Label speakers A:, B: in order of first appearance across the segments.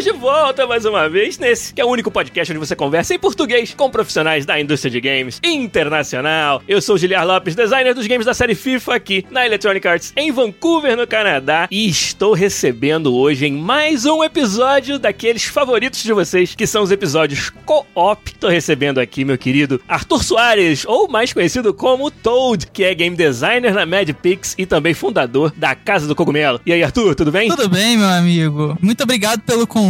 A: Estamos de volta mais uma vez nesse que é o único podcast onde você conversa em português com profissionais da indústria de games internacional. Eu sou o Giliar Lopes, designer dos games da série FIFA aqui na Electronic Arts em Vancouver, no Canadá, e estou recebendo hoje em mais um episódio daqueles favoritos de vocês, que são os episódios co-op. Estou recebendo aqui meu querido Arthur Soares, ou mais conhecido como Toad, que é game designer na Mad Pix e também fundador da Casa do Cogumelo. E aí, Arthur, tudo bem?
B: Tudo bem, meu amigo. Muito obrigado pelo convite.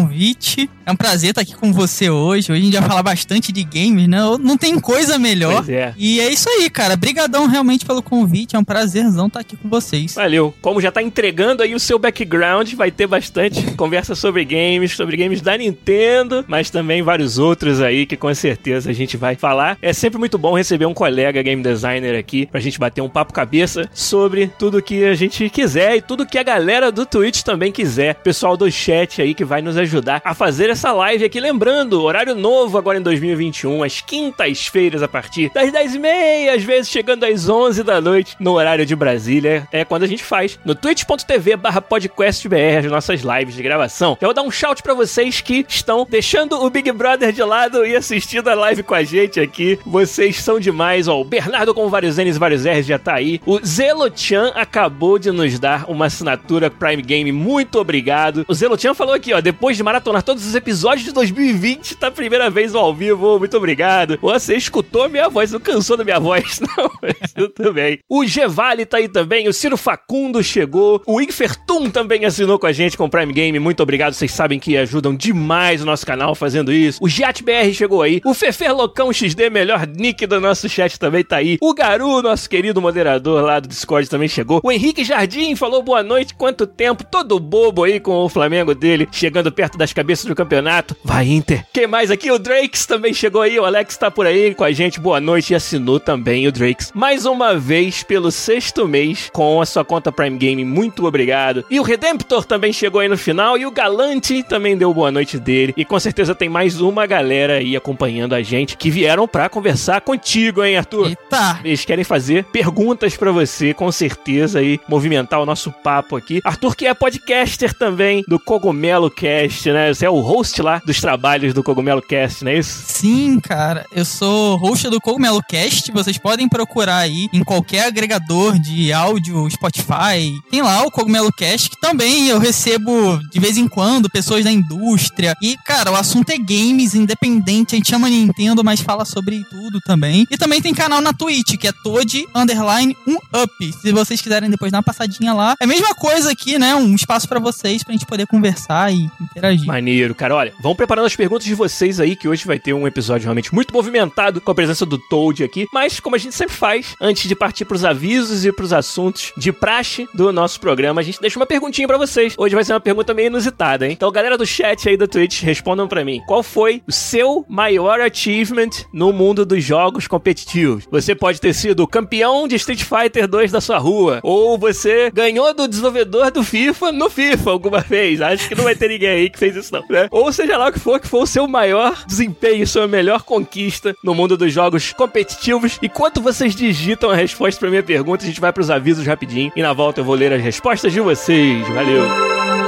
B: É um prazer estar aqui com você hoje. Hoje a gente vai falar bastante de games, né? Não tem coisa melhor.
A: Pois é.
B: E é isso aí, cara. Brigadão realmente pelo convite. É um prazerzão estar aqui com vocês.
A: Valeu. Como já tá entregando aí o seu background, vai ter bastante conversa sobre games, sobre games da Nintendo, mas também vários outros aí que com certeza a gente vai falar. É sempre muito bom receber um colega game designer aqui pra gente bater um papo cabeça sobre tudo que a gente quiser e tudo que a galera do Twitch também quiser. Pessoal do chat aí que vai nos ajudar a fazer essa live aqui. Lembrando, horário novo agora em 2021, às quintas-feiras a partir das 10h30, às vezes chegando às 11 da noite no horário de Brasília. É quando a gente faz no twitch.tv podcastbr as nossas lives de gravação. Eu vou dar um shout para vocês que estão deixando o Big Brother de lado e assistindo a live com a gente aqui. Vocês são demais, ó. O Bernardo com vários N's e vários R's já tá aí. O Zelochan acabou de nos dar uma assinatura Prime Game. Muito obrigado. O Zelochan falou aqui, ó, depois de maratonar todos os episódios de 2020, tá a primeira vez ao vivo. Muito obrigado. Você escutou minha voz, não cansou da minha voz, não. Mas tudo bem. O Gevale tá aí também. O Ciro Facundo chegou. O Infertum também assinou com a gente com Prime Game. Muito obrigado. Vocês sabem que ajudam demais o nosso canal fazendo isso. O JetBR chegou aí. O Fefer Locão XD, melhor nick do nosso chat, também tá aí. O Garu, nosso querido moderador lá do Discord, também chegou. O Henrique Jardim falou boa noite. Quanto tempo? Todo bobo aí com o Flamengo dele, chegando perto das cabeças do campeonato. Vai, Inter. Quem mais aqui? O Drakes também chegou aí. O Alex tá por aí com a gente. Boa noite. E assinou também o Drakes. Mais uma vez, pelo sexto mês, com a sua conta Prime Game. Muito obrigado. E o Redemptor também chegou aí no final. E o Galante também deu boa noite dele. E com certeza tem mais uma galera aí acompanhando a gente que vieram pra conversar contigo, hein, Arthur?
B: Eita!
A: Eles querem fazer perguntas pra você, com certeza, aí, movimentar o nosso papo aqui. Arthur, que é podcaster também do Cogumelo Cast, né? Você é o host lá dos trabalhos do Cogumelo Cast, não é isso?
B: Sim, cara. Eu sou host do Cogumelo Cast. Vocês podem procurar aí em qualquer agregador de áudio, Spotify. Tem lá o Cogumelo Cast, que também eu recebo de vez em quando pessoas da indústria. E, cara, o assunto é games, independente. A gente chama Nintendo, mas fala sobre tudo também. E também tem canal na Twitch, que é Toad Underline 1 Up. Se vocês quiserem depois dar uma passadinha lá. É a mesma coisa aqui, né? Um espaço pra vocês, pra gente poder conversar e interagir.
A: Maneiro, cara. Olha, vão preparando as perguntas de vocês aí, que hoje vai ter um episódio realmente muito movimentado com a presença do Toad aqui. Mas, como a gente sempre faz, antes de partir pros avisos e pros assuntos de praxe do nosso programa, a gente deixa uma perguntinha pra vocês. Hoje vai ser uma pergunta meio inusitada, hein? Então, galera do chat aí da Twitch, respondam pra mim. Qual foi o seu maior achievement no mundo dos jogos competitivos? Você pode ter sido campeão de Street Fighter 2 da sua rua, ou você ganhou do desenvolvedor do FIFA no FIFA alguma vez. Acho que não vai ter ninguém aí que fez isso, não. Né? Ou seja lá o que for, que foi o seu maior desempenho, sua melhor conquista no mundo dos jogos competitivos. Enquanto vocês digitam a resposta pra minha pergunta, a gente vai pros avisos rapidinho. E na volta eu vou ler as respostas de vocês. Valeu!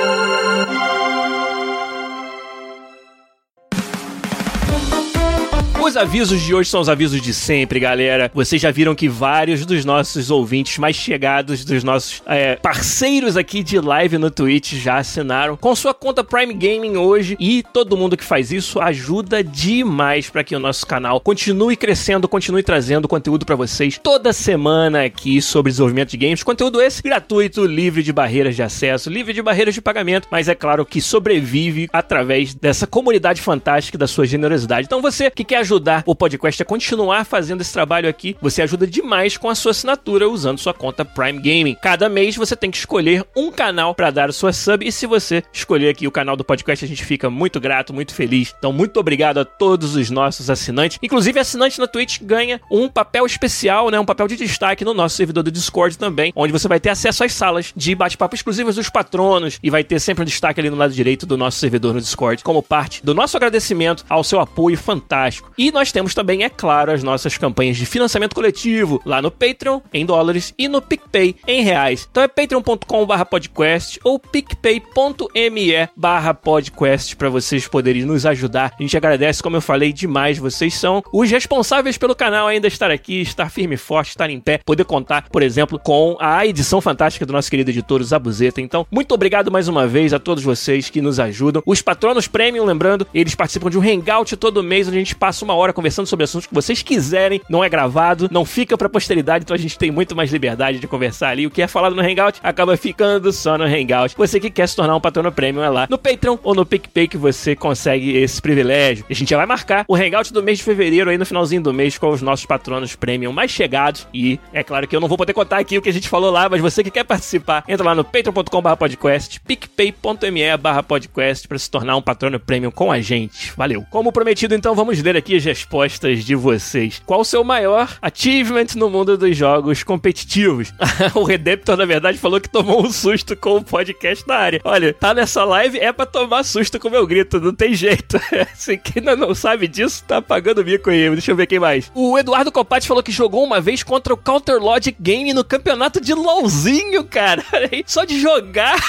A: Os avisos de hoje são os avisos de sempre, galera. Vocês já viram que vários dos nossos ouvintes mais chegados, dos nossos é, parceiros aqui de live no Twitch, já assinaram com sua conta Prime Gaming hoje. E todo mundo que faz isso ajuda demais para que o nosso canal continue crescendo, continue trazendo conteúdo para vocês toda semana aqui sobre desenvolvimento de games. Conteúdo esse gratuito, livre de barreiras de acesso, livre de barreiras de pagamento, mas é claro que sobrevive através dessa comunidade fantástica da sua generosidade. Então você que quer ajudar ajudar o podcast a continuar fazendo esse trabalho aqui, você ajuda demais com a sua assinatura usando sua conta Prime Gaming. Cada mês você tem que escolher um canal para dar a sua sub e se você escolher aqui o canal do podcast, a gente fica muito grato, muito feliz. Então, muito obrigado a todos os nossos assinantes. Inclusive, assinante na Twitch ganha um papel especial, né, um papel de destaque no nosso servidor do Discord também, onde você vai ter acesso às salas de bate-papo exclusivas dos patronos e vai ter sempre um destaque ali no lado direito do nosso servidor no Discord, como parte do nosso agradecimento ao seu apoio fantástico. E nós temos também, é claro, as nossas campanhas de financiamento coletivo lá no Patreon em dólares e no PicPay em reais. Então é patreon.com/podcast ou picpay.me/podcast para vocês poderem nos ajudar. A gente agradece, como eu falei, demais. Vocês são os responsáveis pelo canal ainda estar aqui, estar firme e forte, estar em pé, poder contar, por exemplo, com a edição fantástica do nosso querido editor, Zabuzeta. Então, muito obrigado mais uma vez a todos vocês que nos ajudam. Os patronos premium, lembrando, eles participam de um hangout todo mês onde a gente passa uma hora conversando sobre assuntos que vocês quiserem. Não é gravado, não fica pra posteridade, então a gente tem muito mais liberdade de conversar ali. O que é falado no hangout acaba ficando só no hangout. Você que quer se tornar um patrono premium é lá no Patreon ou no PicPay que você consegue esse privilégio. A gente já vai marcar o hangout do mês de fevereiro aí no finalzinho do mês com os nossos patronos premium mais chegados. E é claro que eu não vou poder contar aqui o que a gente falou lá, mas você que quer participar, entra lá no patreon.com/podcast, picpay.me/podcast para se tornar um patrono premium com a gente. Valeu. Como prometido, então vamos ler aqui as respostas de vocês. Qual o seu maior achievement no mundo dos jogos competitivos? o Redemptor, na verdade, falou que tomou um susto com o podcast na área. Olha, tá nessa live é pra tomar susto com o meu grito, não tem jeito. Se quem ainda não sabe disso, tá pagando mico aí. Deixa eu ver quem mais. O Eduardo Copati falou que jogou uma vez contra o Counter Logic Game no campeonato de LOLzinho, cara. Só de jogar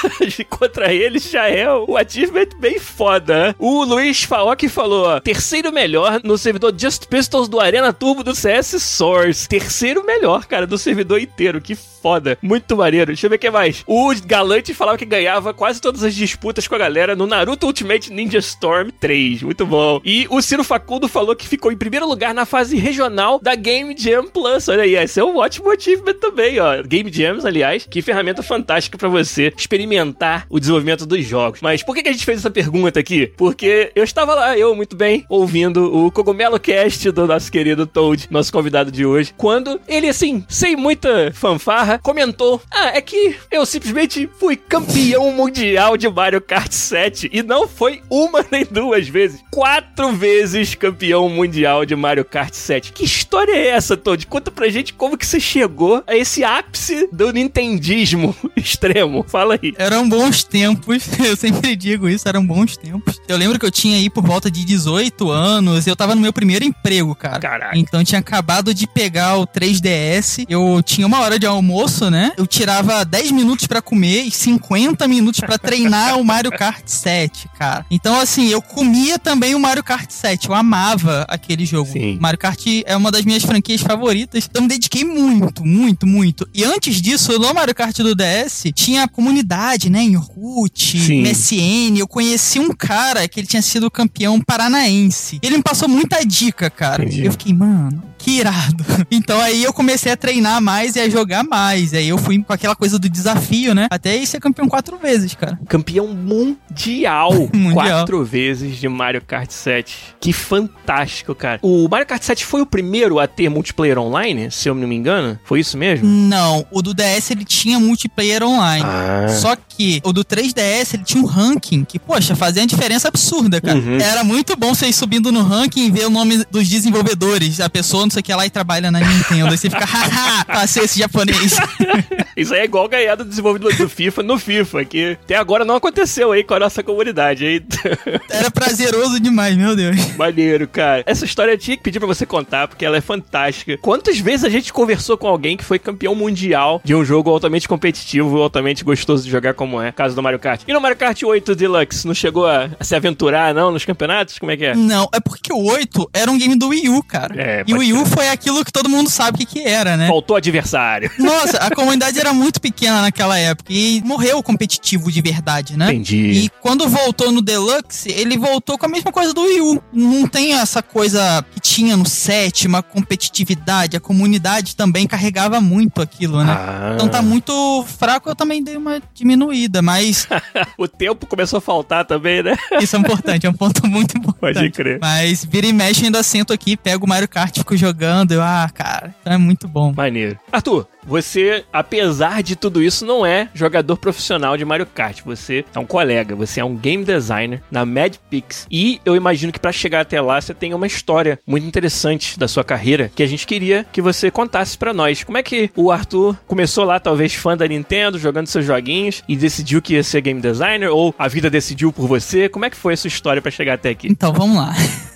A: contra eles já é o achievement bem foda. O Luiz Faok falou: terceiro melhor no servidor Just Pistols do Arena Turbo do CS Source. Terceiro melhor, cara, do servidor inteiro. Que foda. Muito maneiro. Deixa eu ver o que mais. O Galante falava que ganhava quase todas as disputas com a galera no Naruto Ultimate Ninja Storm 3. Muito bom. E o Ciro Facundo falou que ficou em primeiro lugar na fase regional da Game Jam Plus. Olha aí, esse é um ótimo achievement também, ó. Game Jams, aliás, que ferramenta fantástica para você experimentar o desenvolvimento dos jogos. Mas por que, a gente fez essa pergunta aqui? Porque eu estava lá, eu muito bem, ouvindo o Cogumelo Cast do nosso querido Toad, nosso convidado de hoje, quando ele, assim, sem muita fanfarra, comentou: Ah, é que eu simplesmente fui campeão mundial de Mario Kart 7 e não foi uma nem duas vezes, quatro vezes campeão mundial de Mario Kart 7. Que história é essa, Toad? Conta pra gente como que você chegou a esse ápice do nintendismo extremo. Fala aí.
B: Eram bons tempos, eu sempre digo isso, eram bons tempos. Eu lembro que eu tinha aí por volta de 18 anos, eu tava no meu primeiro emprego, cara.
A: Caraca.
B: Então eu tinha acabado de pegar o 3DS, eu tinha uma hora de almoço, né? Eu tirava 10 minutos pra comer e 50 minutos pra treinar o Mario Kart 7, cara. Então assim, eu comia também o Mario Kart 7, eu amava aquele jogo.
A: Sim.
B: Mario Kart é uma das minhas franquias favoritas, então eu me dediquei muito, muito, muito. E antes disso, no Mario Kart do DS, tinha a comunidade, né, em Orkut,
A: Sim.
B: MSN, eu conheci um cara que ele tinha sido campeão paranaense. Ele me passou muita dica, cara.
A: Entendi.
B: Eu fiquei, mano, que irado. Então aí eu comecei a treinar mais e a jogar mais. Aí eu fui com aquela coisa do desafio, né? Até aí ser campeão quatro vezes, cara.
A: Campeão mundial,
B: Mundial.
A: quatro vezes de Mario Kart 7. Que fantástico, cara. O Mario Kart 7 foi o primeiro a ter multiplayer online, se eu não me engano? Foi isso mesmo?
B: Não, o do DS ele tinha multiplayer online.
A: Ah.
B: Só que o do 3DS ele tinha um ranking que, poxa, fazia uma diferença absurda, cara.
A: Uhum.
B: Era muito bom você ir subindo no ranking e ver o nome dos desenvolvedores. A pessoa, não sei o que lá, e trabalha na Nintendo. Aí você fica, haha, passei esse japonês.
A: Isso aí é igual ganhar do desenvolvedor do FIFA no FIFA, que até agora não aconteceu aí com a nossa comunidade. Aí,
B: Era prazeroso demais, meu Deus.
A: maneiro, cara. Essa história eu tinha que pedir pra você contar, porque ela é fantástica. Quantas vezes a gente conversou com alguém que foi campeão mundial de um jogo altamente competitivo, altamente gostoso de jogar como é, caso do Mario Kart. E no Mario Kart 8 Deluxe, não chegou a, a se aventurar, não, nos campeonatos? Como é que é?
B: Não, é porque o 8 era um game do Wii U, cara.
A: É,
B: e o Wii U Foi aquilo que todo mundo sabe o que, que era, né?
A: Faltou adversário.
B: Nossa, a comunidade era muito pequena naquela época e morreu o competitivo de verdade, né?
A: Entendi.
B: E quando voltou no Deluxe, ele voltou com a mesma coisa do Wii U. Não tem essa coisa que tinha no 7, uma competitividade. A comunidade também carregava muito aquilo, né?
A: Ah.
B: Então tá muito fraco, eu também dei uma diminuída, mas
A: o tempo começou a faltar também, né?
B: isso é importante, é um ponto muito importante.
A: Pode crer.
B: Mas vira e mexe, ainda sento aqui, pego o Mario Kart, fico jogando. Eu, ah, cara, então é muito bom.
A: Maneiro. Arthur, você, apesar de tudo isso, não é jogador profissional de Mario Kart. Você é um colega, você é um game designer na Mad Pix. E eu imagino que para chegar até lá você tem uma história muito interessante da sua carreira que a gente queria que você contasse para nós. Como é que o Arthur começou lá, talvez fã da Nintendo, jogando seus joguinhos e decidiu que ia ser game designer? Ou a vida decidiu por você? Como é que foi a sua história para chegar até aqui?
B: Então, vamos lá.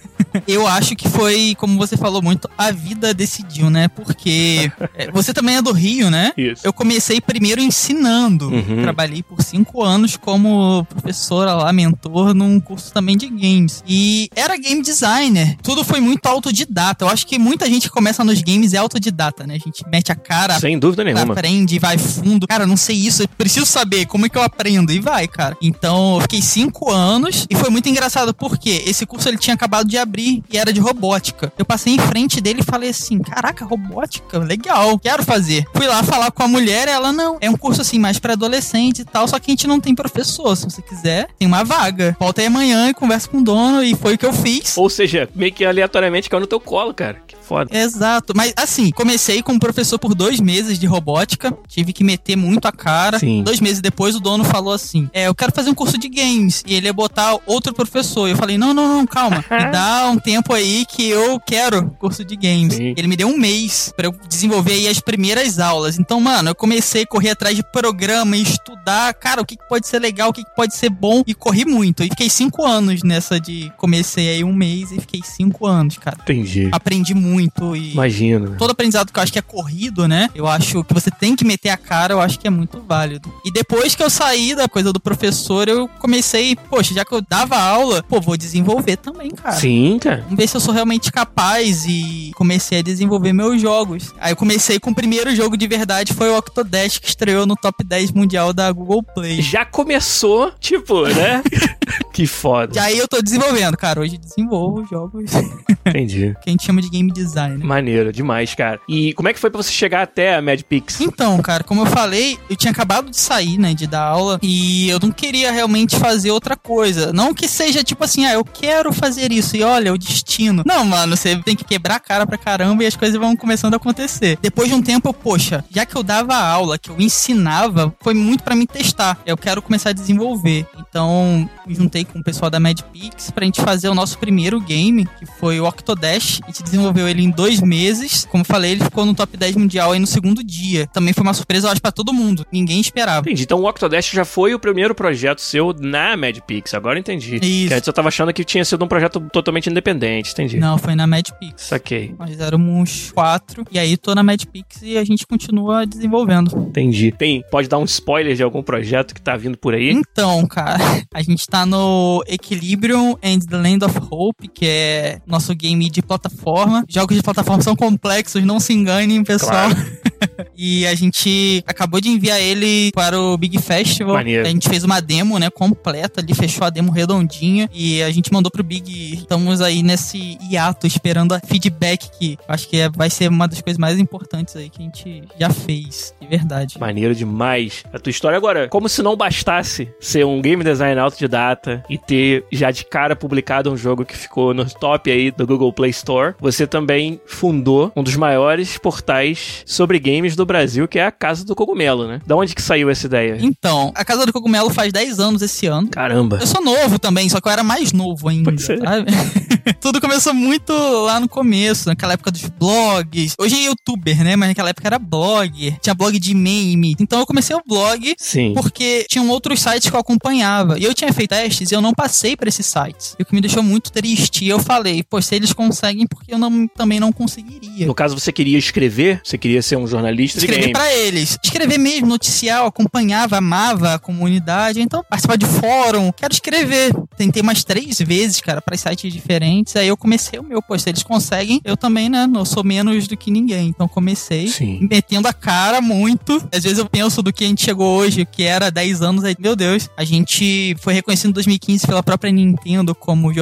B: Eu acho que foi, como você falou muito, a vida decidiu, né? Porque é, você também é do Rio, né?
A: Isso.
B: Eu comecei primeiro ensinando.
A: Uhum.
B: Trabalhei por cinco anos como professora lá, mentor, num curso também de games. E era game designer. Tudo foi muito autodidata. Eu acho que muita gente que começa nos games é autodidata, né? A gente mete a cara,
A: Sem dúvida nenhuma.
B: aprende, vai fundo. Cara, não sei isso, eu preciso saber como é que eu aprendo. E vai, cara. Então, eu fiquei cinco anos e foi muito engraçado porque esse curso ele tinha acabado de abrir e era de robótica. Eu passei em frente dele e falei assim: caraca, robótica, legal, quero fazer. Fui lá falar com a mulher, ela não. É um curso assim mais pra adolescente e tal, só que a gente não tem professor. Se você quiser, tem uma vaga. Volta aí amanhã e conversa com o dono e foi o que eu fiz.
A: Ou seja, meio que aleatoriamente caiu no teu colo, cara. Que foda.
B: Exato, mas assim, comecei com um professor por dois meses de robótica, tive que meter muito a cara.
A: Sim.
B: Dois meses depois, o dono falou assim: É, eu quero fazer um curso de games. E ele ia botar outro professor. Eu falei: Não, não, não, calma. Me dá um tempo aí que eu quero curso de games.
A: Sim.
B: Ele me deu um mês pra eu desenvolver aí as primeiras aulas. Então, mano, eu comecei a correr atrás de programa e estudar, cara, o que, que pode ser legal, o que, que pode ser bom. E corri muito. E fiquei cinco anos nessa de. Comecei aí um mês e fiquei cinco anos, cara.
A: Entendi.
B: Aprendi muito e
A: Imagino.
B: todo aprendizado que eu acho que é corrido, né? Eu acho que você tem que meter a cara, eu acho que é muito válido. E depois que eu saí da coisa do professor, eu comecei, poxa, já que eu dava aula, pô, vou desenvolver também, cara.
A: Sim, cara.
B: Vamos ver se eu sou realmente capaz e comecei a desenvolver meus jogos. Aí eu comecei com o primeiro jogo de verdade, foi o Octodash, que estreou no top 10 mundial da Google Play.
A: Já começou, tipo, né? que foda.
B: E aí eu tô desenvolvendo, cara. Hoje desenvolvo jogos
A: Entendi.
B: que a gente chama de game design.
A: Maneiro, demais, cara. E como é que foi pra você chegar até a Mad Pix?
B: Então, cara, como eu falei, eu tinha acabado de sair, né, de dar aula e eu não queria realmente fazer outra coisa. Não que seja tipo assim, ah, eu quero fazer isso e olha, o destino. Não, mano, você tem que quebrar a cara pra caramba e as coisas vão começando a acontecer. Depois de um tempo, eu, poxa, já que eu dava aula, que eu ensinava, foi muito pra me testar. Eu quero começar a desenvolver. Então, juntei com o pessoal da MadPix pra gente fazer o nosso primeiro game, que foi o Octodash. A gente desenvolveu ele em dois meses. Como eu falei, ele ficou no top 10 mundial aí no segundo dia. Também foi uma surpresa, eu acho, pra todo mundo. Ninguém esperava.
A: Entendi. Então o Octodash já foi o primeiro projeto seu na Mad Pix. Agora entendi.
B: Isso.
A: Que antes eu tava achando que tinha sido um projeto totalmente independente. Entendi.
B: Não, foi na MadPix.
A: Saquei.
B: Nós éramos quatro. E aí tô na MadPix e a gente continua desenvolvendo.
A: Entendi. Tem, pode dar um spoiler de algum projeto que tá vindo por aí?
B: Então, cara, a gente tá no Equilibrium and the Land of Hope, que é nosso game de plataforma. Jogos de plataforma são complexos, não se enganem, pessoal. e a gente acabou de enviar ele para o Big Festival.
A: Maneiro.
B: A gente fez uma demo, né, completa ali, fechou a demo redondinha e a gente mandou pro Big. Estamos aí nesse hiato esperando a feedback que acho que é- vai ser uma das coisas mais importantes aí que a gente já fez, de verdade.
A: Maneiro demais a tua história. Agora, como se não bastasse ser um game design autodidata e ter já de cara publicado um jogo que ficou no top aí do Google Play Store, você também fundou um dos maiores portais sobre games do Brasil, que é a Casa do Cogumelo, né? Da onde que saiu essa ideia?
B: Então, a Casa do Cogumelo faz 10 anos esse ano.
A: Caramba.
B: Eu sou novo também, só que eu era mais novo ainda,
A: Pois é.
B: sabe? Tudo começou muito lá no começo, naquela época dos blogs. Hoje é youtuber, né? Mas naquela época era blog. Tinha blog de meme. Então eu comecei o blog
A: Sim.
B: porque tinham outros sites que eu acompanhava. E eu tinha feito testes e eu não passei pra esses sites. E o que me deixou muito triste. E eu falei, pô, se eles conseguem, porque eu não, também não conseguiria.
A: No caso, você queria escrever? Você queria ser um jornalista Jornalista de
B: escrever pra eles. Escrever mesmo, noticial, acompanhava, amava a comunidade. Então, participar de fórum, quero escrever. Tentei umas três vezes, cara, pra sites diferentes. Aí eu comecei o meu, pô, se eles conseguem, eu também, né? Não sou menos do que ninguém. Então comecei
A: Sim.
B: metendo a cara muito. Às vezes eu penso do que a gente chegou hoje, que era 10 anos, aí, meu Deus, a gente foi reconhecido em 2015 pela própria Nintendo como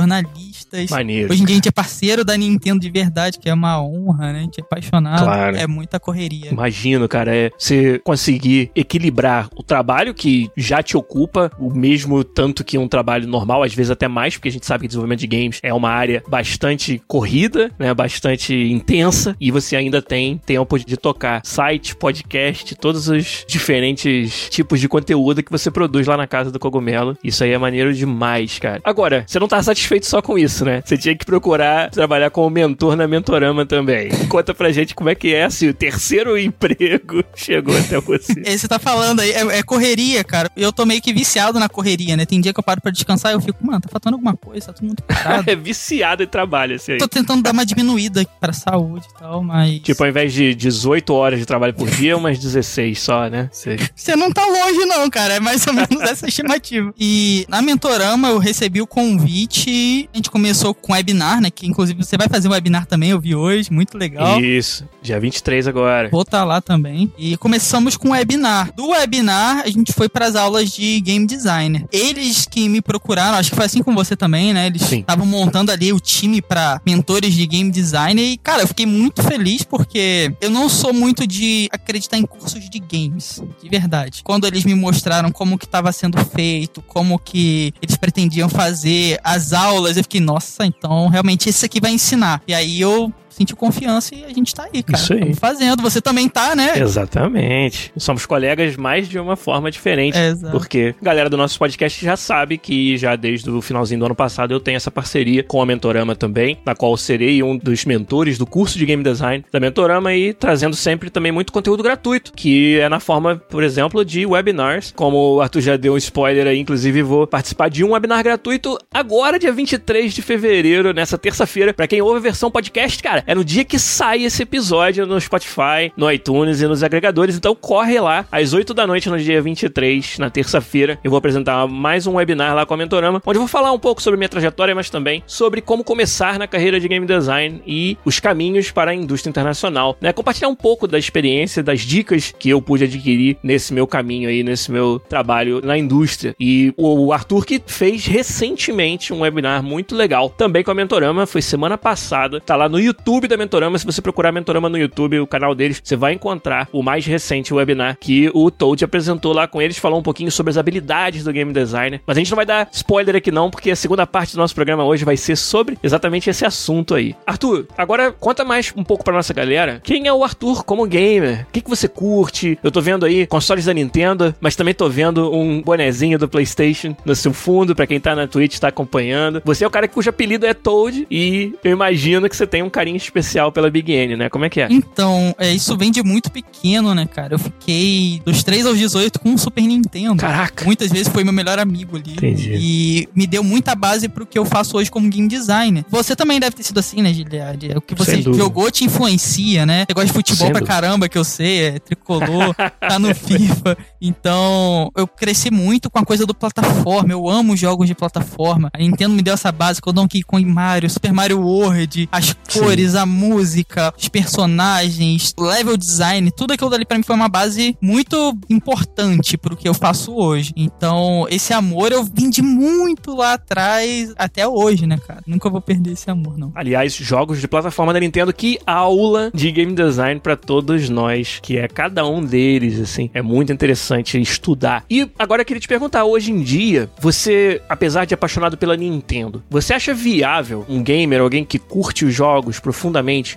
B: jornalistas.
A: Maneiro.
B: Hoje em dia a gente é parceiro da Nintendo de verdade, que é uma honra, né? A gente é apaixonado.
A: Claro.
B: É muita correria.
A: Imagino, cara, é você conseguir equilibrar o trabalho que já te ocupa, o mesmo tanto que um trabalho normal, às vezes até mais, porque a gente sabe que desenvolvimento de games é uma área bastante corrida, né, bastante intensa, e você ainda tem tempo de tocar site, podcast, todos os diferentes tipos de conteúdo que você produz lá na casa do Cogumelo. Isso aí é maneiro demais, cara. Agora, você não tá satisfeito só com isso, né? Você tinha que procurar trabalhar como mentor na Mentorama também. Conta pra gente como é que é se o terceiro emprego chegou até você.
B: Você tá falando aí, é, é correria, cara. Eu tô meio que viciado na correria, né? Tem dia que eu paro pra descansar e eu fico, mano, tá faltando alguma coisa, tá tudo muito parado.
A: é viciado em trabalho esse aí.
B: tô tentando dar uma diminuída pra saúde e tal, mas.
A: Tipo, ao invés de 18 horas de trabalho por dia, umas 16 só, né? Você-
B: Você não tá longe, não, cara. É mais ou menos essa estimativa. E na Mentorama eu recebi o convite. A gente começou com webinar, né? Que inclusive você vai fazer um webinar também, eu vi hoje. Muito legal.
A: Isso, dia 23 agora.
B: Vou estar lá também. E começamos com o webinar. Do webinar, a gente foi para as aulas de game design. Eles que me procuraram, acho que foi assim com você também, né? Eles estavam montando ali o time para mentores de game design. E, cara, eu fiquei muito feliz porque eu não sou muito de acreditar em cursos de games, de verdade. Quando eles me mostraram como que estava sendo feito, como que eles pretendiam fazer as aulas, eu fiquei, nossa, então realmente esse aqui vai ensinar. E aí eu senti confiança e a gente tá aí, cara.
A: Isso aí.
B: Tamo fazendo. Você também tá, né?
A: Exatamente. Somos colegas, mas de uma forma diferente.
B: É, exato.
A: Porque a galera do nosso podcast já sabe que já desde o finalzinho do ano passado eu tenho essa parceria com a Mentorama também, na qual serei um dos mentores do curso de Game Design da Mentorama e trazendo sempre também muito conteúdo gratuito, que é na forma, por exemplo, de webinars. Como o Arthur já deu um spoiler aí, inclusive vou participar de um webinar gratuito agora, dia 23 de fevereiro, nessa terça-feira. Pra quem ouve a versão podcast, cara, é no dia que sai esse episódio no Spotify, no iTunes e nos agregadores. Então corre lá, às 8 da noite no dia 23, na terça-feira. Eu vou apresentar mais um webinar lá com a Mentorama, onde eu vou falar um pouco sobre minha trajetória, mas também sobre como começar na carreira de game design e os caminhos para a indústria internacional. Né? Compartilhar um pouco da experiência, das dicas que eu pude adquirir nesse meu caminho aí, nesse meu trabalho na indústria. E o Arthur que fez recentemente um webinar muito legal, também com a Mentorama, foi semana passada. Tá lá no YouTube da Mentorama. Se você procurar Mentorama no YouTube, o canal deles, você vai encontrar o mais recente webinar que o Toad apresentou lá com eles, falou um pouquinho sobre as habilidades do game designer. Mas a gente não vai dar spoiler aqui não, porque a segunda parte do nosso programa hoje vai ser sobre exatamente esse assunto aí. Arthur, agora conta mais um pouco pra nossa galera. Quem é o Arthur como gamer? O que, que você curte? Eu tô vendo aí consoles da Nintendo, mas também tô vendo um bonezinho do PlayStation no seu fundo, pra quem tá na Twitch tá acompanhando. Você é o cara cujo apelido é Toad e eu imagino que você tem um carinho especial pela Big N, né? Como é que é?
B: Então, é, isso vem de muito pequeno, né, cara? Eu fiquei dos 3 aos 18 com um Super Nintendo.
A: Caraca!
B: Muitas vezes foi meu melhor amigo ali.
A: Entendi.
B: E me deu muita base pro que eu faço hoje como game designer. Você também deve ter sido assim, né, Giliard? O que você jogou te influencia, né? Você gosta de futebol
A: Sem
B: pra caramba, que eu sei, é tricolor, tá no FIFA. Então, eu cresci muito com a coisa do plataforma. Eu amo jogos de plataforma. A Nintendo me deu essa base com o Donkey Kong Mario, Super Mario World, as
A: Sim.
B: A música, os personagens, level design, tudo aquilo dali pra mim foi uma base muito importante pro que eu faço hoje. Então, esse amor eu vim de muito lá atrás até hoje, né, cara? Nunca vou perder esse amor, não.
A: Aliás, jogos de plataforma da Nintendo, que aula de game design pra todos nós, que é cada um deles, assim. É muito interessante estudar. E agora eu queria te perguntar, hoje em dia, você, apesar de apaixonado pela Nintendo, você acha viável um gamer, alguém que curte os jogos profundamente,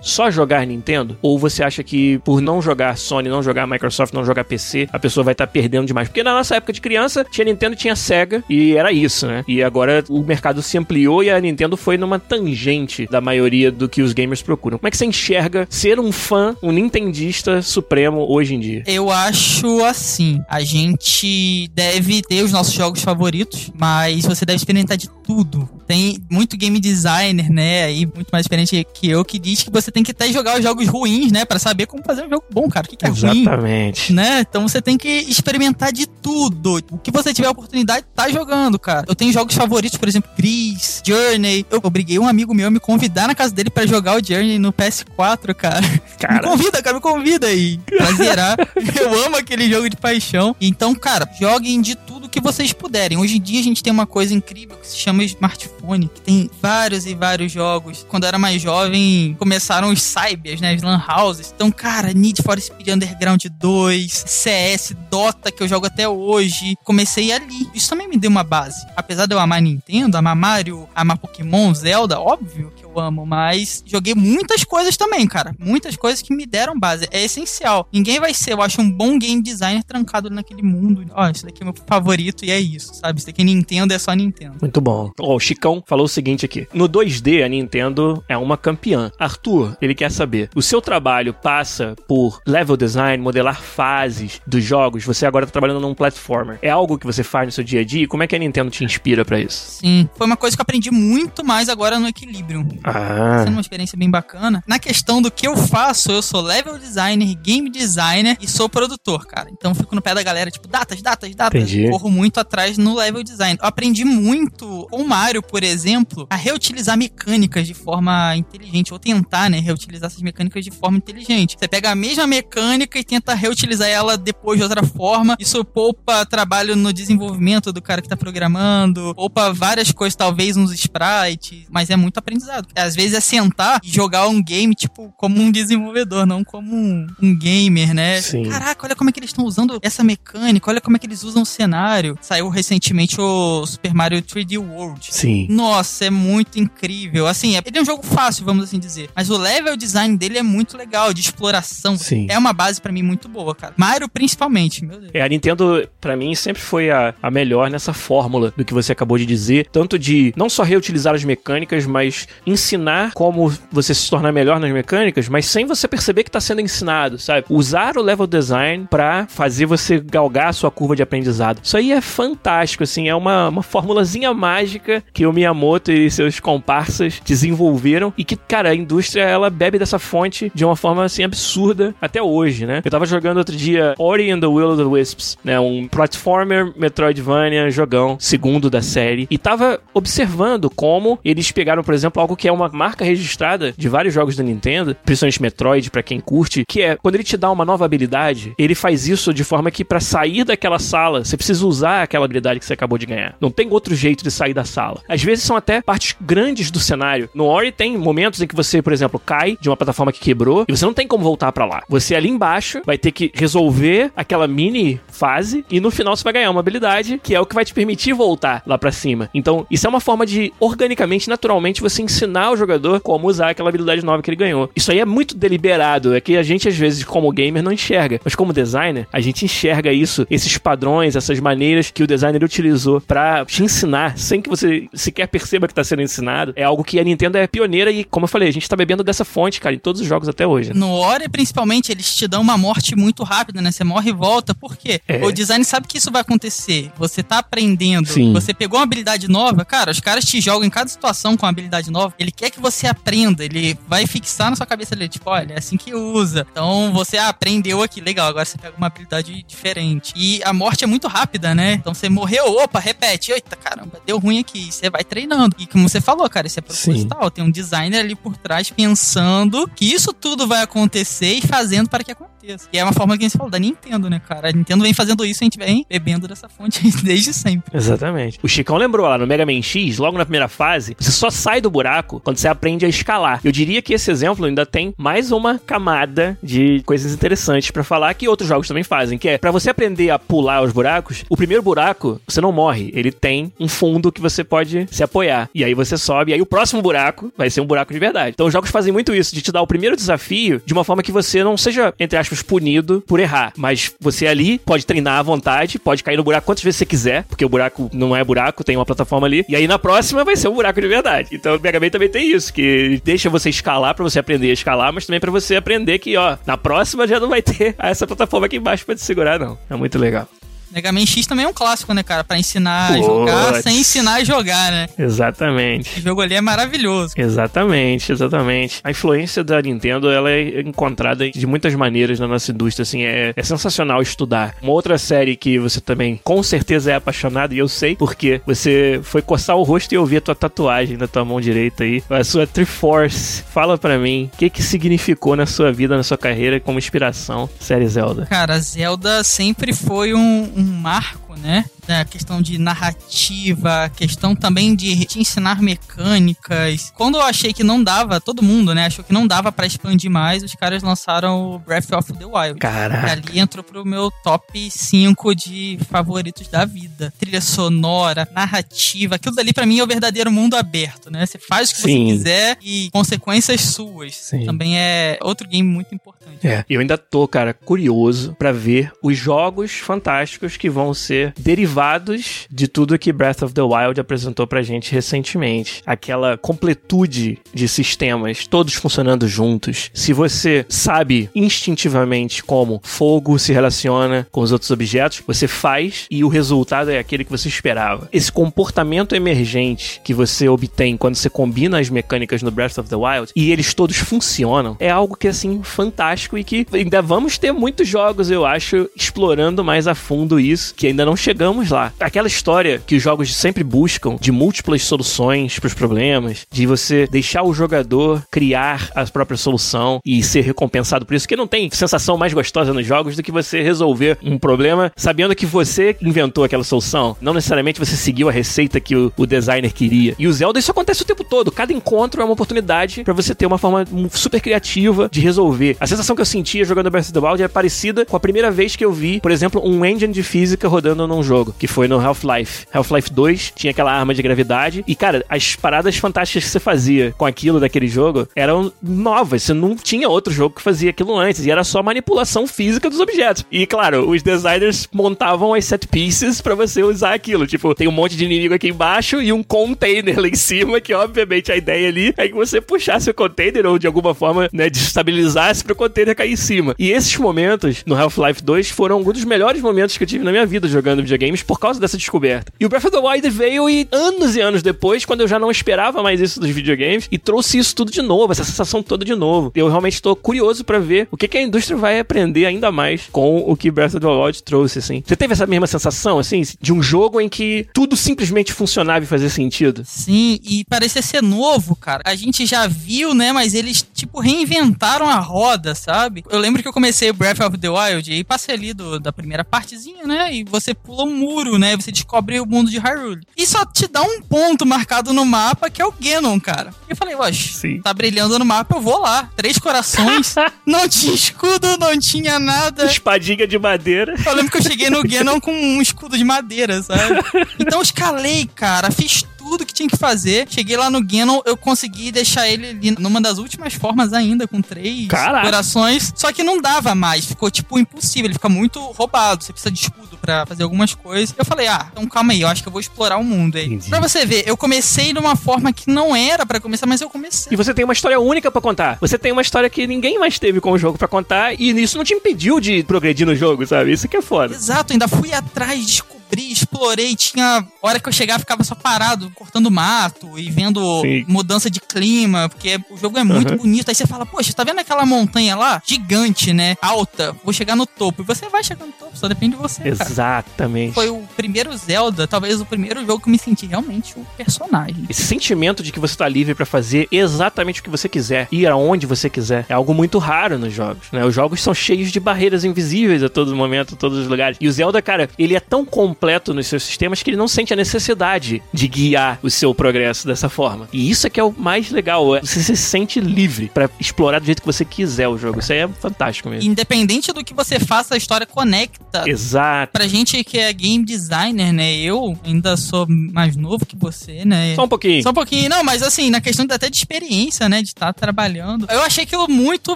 A: só jogar Nintendo? Ou você acha que por não jogar Sony, não jogar Microsoft, não jogar PC, a pessoa vai estar perdendo demais? Porque na nossa época de criança, tinha Nintendo, tinha Sega, e era isso, né? E agora o mercado se ampliou e a Nintendo foi numa tangente da maioria do que os gamers procuram. Como é que você enxerga ser um fã, um nintendista supremo hoje em dia?
B: Eu acho assim, a gente deve ter os nossos jogos favoritos, mas você deve experimentar de tudo. Tem muito game designer, né, aí muito mais experiente que eu, que diz que você tem que até jogar os jogos ruins, né, para saber como fazer um jogo bom, cara. O que, que é
A: Exatamente.
B: ruim?
A: Exatamente.
B: Né? Então você tem que experimentar de tudo. O que você tiver a oportunidade, tá jogando, cara. Eu tenho jogos favoritos, por exemplo, Gris, Journey. Eu obriguei um amigo meu a me convidar na casa dele para jogar o Journey no PS4, cara.
A: Cara.
B: Me convida, cara, me convida aí. Pra zerar. eu amo aquele jogo de paixão. Então, cara, joguem de tudo que vocês puderem. Hoje em dia a gente tem uma coisa incrível que se chama smartphone, que tem vários e vários jogos. Quando eu era mais jovem, começaram os cybers, né? As lan houses. Então, cara, Need for Speed Underground 2, CS, Dota, que eu jogo até hoje. Comecei ali. Isso também me deu uma base. Apesar de eu amar Nintendo, amar Mario, amar Pokémon, Zelda, óbvio que eu amo, mas joguei muitas coisas também, cara. Muitas coisas que me deram base. É essencial. Ninguém vai ser, eu acho, um bom game designer trancado naquele mundo. Ó, esse daqui é meu favorito e é isso, sabe? Isso daqui é Nintendo, é só Nintendo.
A: Muito bom. Ó, o Chicão falou o seguinte aqui. No 2D, a Nintendo é uma campeã. Arthur, ele quer saber. O seu trabalho passa por level design, modelar fases dos jogos? Você agora tá trabalhando num platformer. É algo que você faz no seu dia a dia? Como é que a Nintendo te inspira para isso?
B: Sim. Foi uma coisa que eu aprendi muito mais agora no Equilibrium.
A: Ah.
B: Sendo uma experiência bem bacana. Na questão do que eu faço, eu sou level designer, game designer e sou produtor, cara. Então fico no pé da galera, tipo, datas, datas, datas.
A: Entendi.
B: Corro muito atrás no level design. Eu aprendi muito com o Mario, por exemplo, a reutilizar mecânicas de forma inteligente, ou tentar, né, reutilizar essas mecânicas de forma inteligente. Você pega a mesma mecânica e tenta reutilizar ela depois de outra forma. Isso poupa trabalho no desenvolvimento do cara que tá programando, poupa várias coisas, talvez uns sprites, mas é muito aprendizado. Às vezes é sentar e jogar um game, tipo, como um desenvolvedor, não como um, um gamer, né?
A: Sim.
B: Caraca, olha como é que eles estão usando essa mecânica, olha como é que eles usam o cenário. Saiu recentemente o Super Mario 3D World.
A: Sim.
B: Nossa, é muito incrível. Assim, é- ele é um jogo fácil, vamos assim dizer. Mas o level design dele é muito legal, de exploração.
A: Sim.
B: É uma base pra mim muito boa, cara. Mario principalmente, meu Deus.
A: É, a Nintendo, pra mim, sempre foi a, a melhor nessa fórmula do que você acabou de dizer. Tanto de não só reutilizar as mecânicas, mas ensinar como você se tornar melhor nas mecânicas, mas sem você perceber que tá sendo ensinado, sabe? Usar o level design pra fazer você galgar a sua curva de aprendizado. Isso aí é fantástico, assim, é uma, uma formulazinha mágica que o Miyamoto e seus comparsas desenvolveram e que, cara, a indústria, ela bebe dessa fonte de uma forma, assim, absurda até hoje, né? Eu tava jogando outro dia Ori and the Will of the Wisps, né? Um platformer Metroidvania jogão, segundo da série, e tava observando como eles pegaram, por exemplo, algo que é uma marca registrada de vários jogos da Nintendo, principalmente Metroid, pra quem curte, que é quando ele te dá uma nova habilidade, ele faz isso de forma que pra sair daquela sala, você precisa usar aquela habilidade que você acabou de ganhar. Não tem outro jeito de sair da sala. Às vezes são até partes grandes do cenário. No Ori tem momentos em que você, por exemplo, cai de uma plataforma que quebrou e você não tem como voltar pra lá. Você ali embaixo vai ter que resolver aquela mini fase e no final você vai ganhar uma habilidade que é o que vai te permitir voltar lá pra cima. Então, isso é uma forma de organicamente, naturalmente você ensinar o jogador como usar aquela habilidade nova que ele ganhou. Isso aí é muito deliberado, é que a gente às vezes como gamer não enxerga, mas como designer, a gente enxerga isso, esses padrões, essas maneiras que o designer utilizou pra te ensinar, sem que você sequer perceba que tá sendo ensinado. É algo que a Nintendo é pioneira e, como eu falei, a gente tá bebendo dessa fonte, cara, em todos os jogos até hoje. né?
B: No Ori, principalmente, eles te dão uma morte muito rápida, né? Você morre e volta. Por quê?
A: É.
B: O design sabe que isso vai acontecer. Você tá aprendendo.
A: Sim.
B: Você pegou uma habilidade nova. Cara, os caras te jogam em cada situação com uma habilidade nova. Ele quer que você aprenda. Ele vai fixar na sua cabeça ali, tipo, olha, é assim que usa. Então você ah, aprendeu aqui, legal. Agora você pega uma habilidade diferente. E a morte é muito rápida, né? Então você morreu, opa, repete. Eita, caramba, deu ruim aqui. Você vai treinando. E como você falou, cara, isso é proposital. Tem um designer ali por trás pensando que isso tudo vai acontecer e fazendo para que aconteça. E é uma forma que a gente falou da Nintendo, né, cara? A Nintendo vem fazendo isso e a gente vem bebendo dessa fonte desde sempre.
A: Exatamente. O Chicão lembrou lá no Mega Man X, logo na primeira fase, você só sai do buraco quando você aprende a escalar. Eu diria que esse exemplo ainda tem mais uma camada de coisas interessantes pra falar que outros jogos também fazem, que é pra você aprender a pular os buracos, o primeiro buraco você não morre, ele tem um fundo que você pode se apoiar. E aí você sobe, e aí o próximo buraco vai ser um buraco de verdade. Então os jogos fazem muito isso, de te dar o primeiro desafio de uma forma que você não seja, entre aspas, punido por errar. Mas você ali pode treinar à vontade, pode cair no buraco quantas vezes você quiser, porque o buraco não é buraco, tem uma plataforma ali. E aí na próxima vai ser um buraco de verdade. Então o Mega Man também tem isso, que deixa você escalar pra você aprender a escalar, mas também pra você aprender que, ó, na próxima já não vai ter essa plataforma aqui embaixo pra te segurar, não. É muito legal.
B: Mega Man X também é um clássico, né, cara? Pra ensinar a jogar sem ensinar a jogar, né?
A: Exatamente.
B: Esse jogo ali é maravilhoso.
A: Exatamente, exatamente. A influência da Nintendo, ela é encontrada de muitas maneiras na nossa indústria, assim, é, é sensacional estudar. Uma outra série que você também com certeza é apaixonado, e eu sei porque você foi coçar o rosto e eu vi a tua tatuagem na tua mão direita aí, a sua Triforce. Fala pra mim, o que que significou na sua vida, na sua carreira como inspiração, série Zelda?
B: Cara, Zelda sempre foi um, um marco, né? Da questão de narrativa, a questão também de te ensinar mecânicas. Quando eu achei que não dava, todo mundo, né, achou que não dava pra expandir mais, os caras lançaram o Breath of the Wild. E
A: Caraca.
B: ali entrou pro meu top 5 de favoritos da vida. Trilha sonora, narrativa, aquilo dali pra mim é o verdadeiro mundo aberto, né? Você faz o que
A: Sim.
B: você quiser e consequências suas.
A: Sim.
B: Também é outro game muito importante.
A: É, eu ainda tô, cara, curioso pra ver os jogos fantásticos que vão ser derivados de tudo que Breath of the Wild apresentou pra gente recentemente. Aquela completude de sistemas, todos funcionando juntos. Se você sabe instintivamente como fogo se relaciona com os outros objetos, você faz e o resultado é aquele que você esperava. Esse comportamento emergente que você obtém quando você combina as mecânicas no Breath of the Wild e eles todos funcionam, é algo que assim fantástico e que ainda vamos ter muitos jogos, eu acho, explorando mais a fundo isso, que ainda não chegamos lá. Aquela história que os jogos sempre buscam de múltiplas soluções para os problemas, de você deixar o jogador criar a própria solução e ser recompensado por isso, que não tem sensação mais gostosa nos jogos do que você resolver um problema sabendo que você inventou aquela solução. Não necessariamente você seguiu a receita que o, o designer queria. E o Zelda isso acontece o tempo todo. Cada encontro é uma oportunidade para você ter uma forma super criativa de resolver. A sensação que eu sentia jogando Breath of the Wild é parecida com a primeira vez que eu vi, por exemplo, um engine de física rodando num jogo, que foi no Half-Life. Half-Life 2 tinha aquela arma de gravidade e, cara, as paradas fantásticas que você fazia com aquilo daquele jogo eram novas. Você não tinha outro jogo que fazia aquilo antes e era só manipulação física dos objetos. E, claro, os designers montavam as set pieces pra você usar aquilo. Tipo, tem um monte de inimigo aqui embaixo e um container lá em cima, que obviamente a ideia ali é que você puxasse o container ou de alguma forma, né, destabilizasse pro container cair em cima. E esses momentos no Half-Life 2 foram alguns dos melhores momentos que eu tive na minha vida jogando videogames por causa dessa descoberta. E o Breath of the Wild veio e anos e anos depois, quando eu já não esperava mais isso dos videogames, e trouxe isso tudo de novo, essa sensação toda de novo. Eu realmente estou curioso pra ver o que, que a indústria vai aprender ainda mais com o que Breath of the Wild trouxe, assim. Você teve essa mesma sensação, assim, de um jogo em que tudo simplesmente funcionava e fazia sentido?
B: Sim, e parecia ser novo, cara. A gente já viu, né? Mas eles, tipo, reinventaram a roda, sabe? Eu lembro que eu comecei o Breath of the Wild e passei ali do, da primeira partezinha, né? E você pula um muro, né? Você descobre o mundo de Hyrule. E só te dá um ponto marcado no mapa que é o Ganon, cara. E eu falei, oxe, tá brilhando no mapa, eu vou lá. Três corações, não tinha escudo, não tinha nada.
A: Espadinha de madeira.
B: Eu lembro que eu cheguei no Ganon com um escudo de madeira, sabe? Então eu escalei, cara, fiz tudo que tinha que fazer. Cheguei lá no Ganon, eu consegui deixar ele ali numa das últimas formas ainda, com três
A: Caraca.
B: corações. Só que não dava mais, ficou tipo impossível, ele fica muito roubado. Você precisa de escudo pra fazer algumas coisas. Eu falei, ah, então calma aí, eu acho que eu vou explorar o mundo aí.
A: Entendi.
B: Pra você ver, eu comecei de uma forma que não era pra começar, mas eu comecei.
A: E você tem uma história única pra contar. Você tem uma história que ninguém mais teve com o jogo pra contar e isso não te impediu de progredir no jogo, sabe? Isso que é foda.
B: Exato, ainda fui atrás, descobri, explorei. Tinha hora que eu chegava, ficava só parado, cortando mato e vendo
A: Sim.
B: mudança de clima, porque o jogo é muito
A: Uhum.
B: bonito. Aí você fala, poxa, tá vendo aquela montanha lá? Gigante, né? Alta, vou chegar no topo. E você vai chegar no topo, só depende de você, cara.
A: Exatamente.
B: Foi o primeiro Zelda, talvez o primeiro jogo que eu me senti realmente o personagem.
A: Esse sentimento de que você tá livre pra fazer exatamente o que você quiser, ir aonde você quiser, é algo muito raro nos jogos, né? Os jogos são cheios de barreiras invisíveis a todo momento, a todos os lugares. E o Zelda, cara, ele é tão completo nos seus sistemas que ele não sente a necessidade de guiar o seu progresso dessa forma. E isso é que é o mais legal, é você se sente livre pra explorar do jeito que você quiser o jogo. Isso aí é fantástico mesmo.
B: Independente do que você faça, a história conecta.
A: Exato.
B: Pra gente que é game designer, né? Eu ainda sou mais novo que você, né?
A: Só um pouquinho.
B: Só um pouquinho. Não, mas assim, na questão até de experiência, né? De estar trabalhando. Eu achei aquilo muito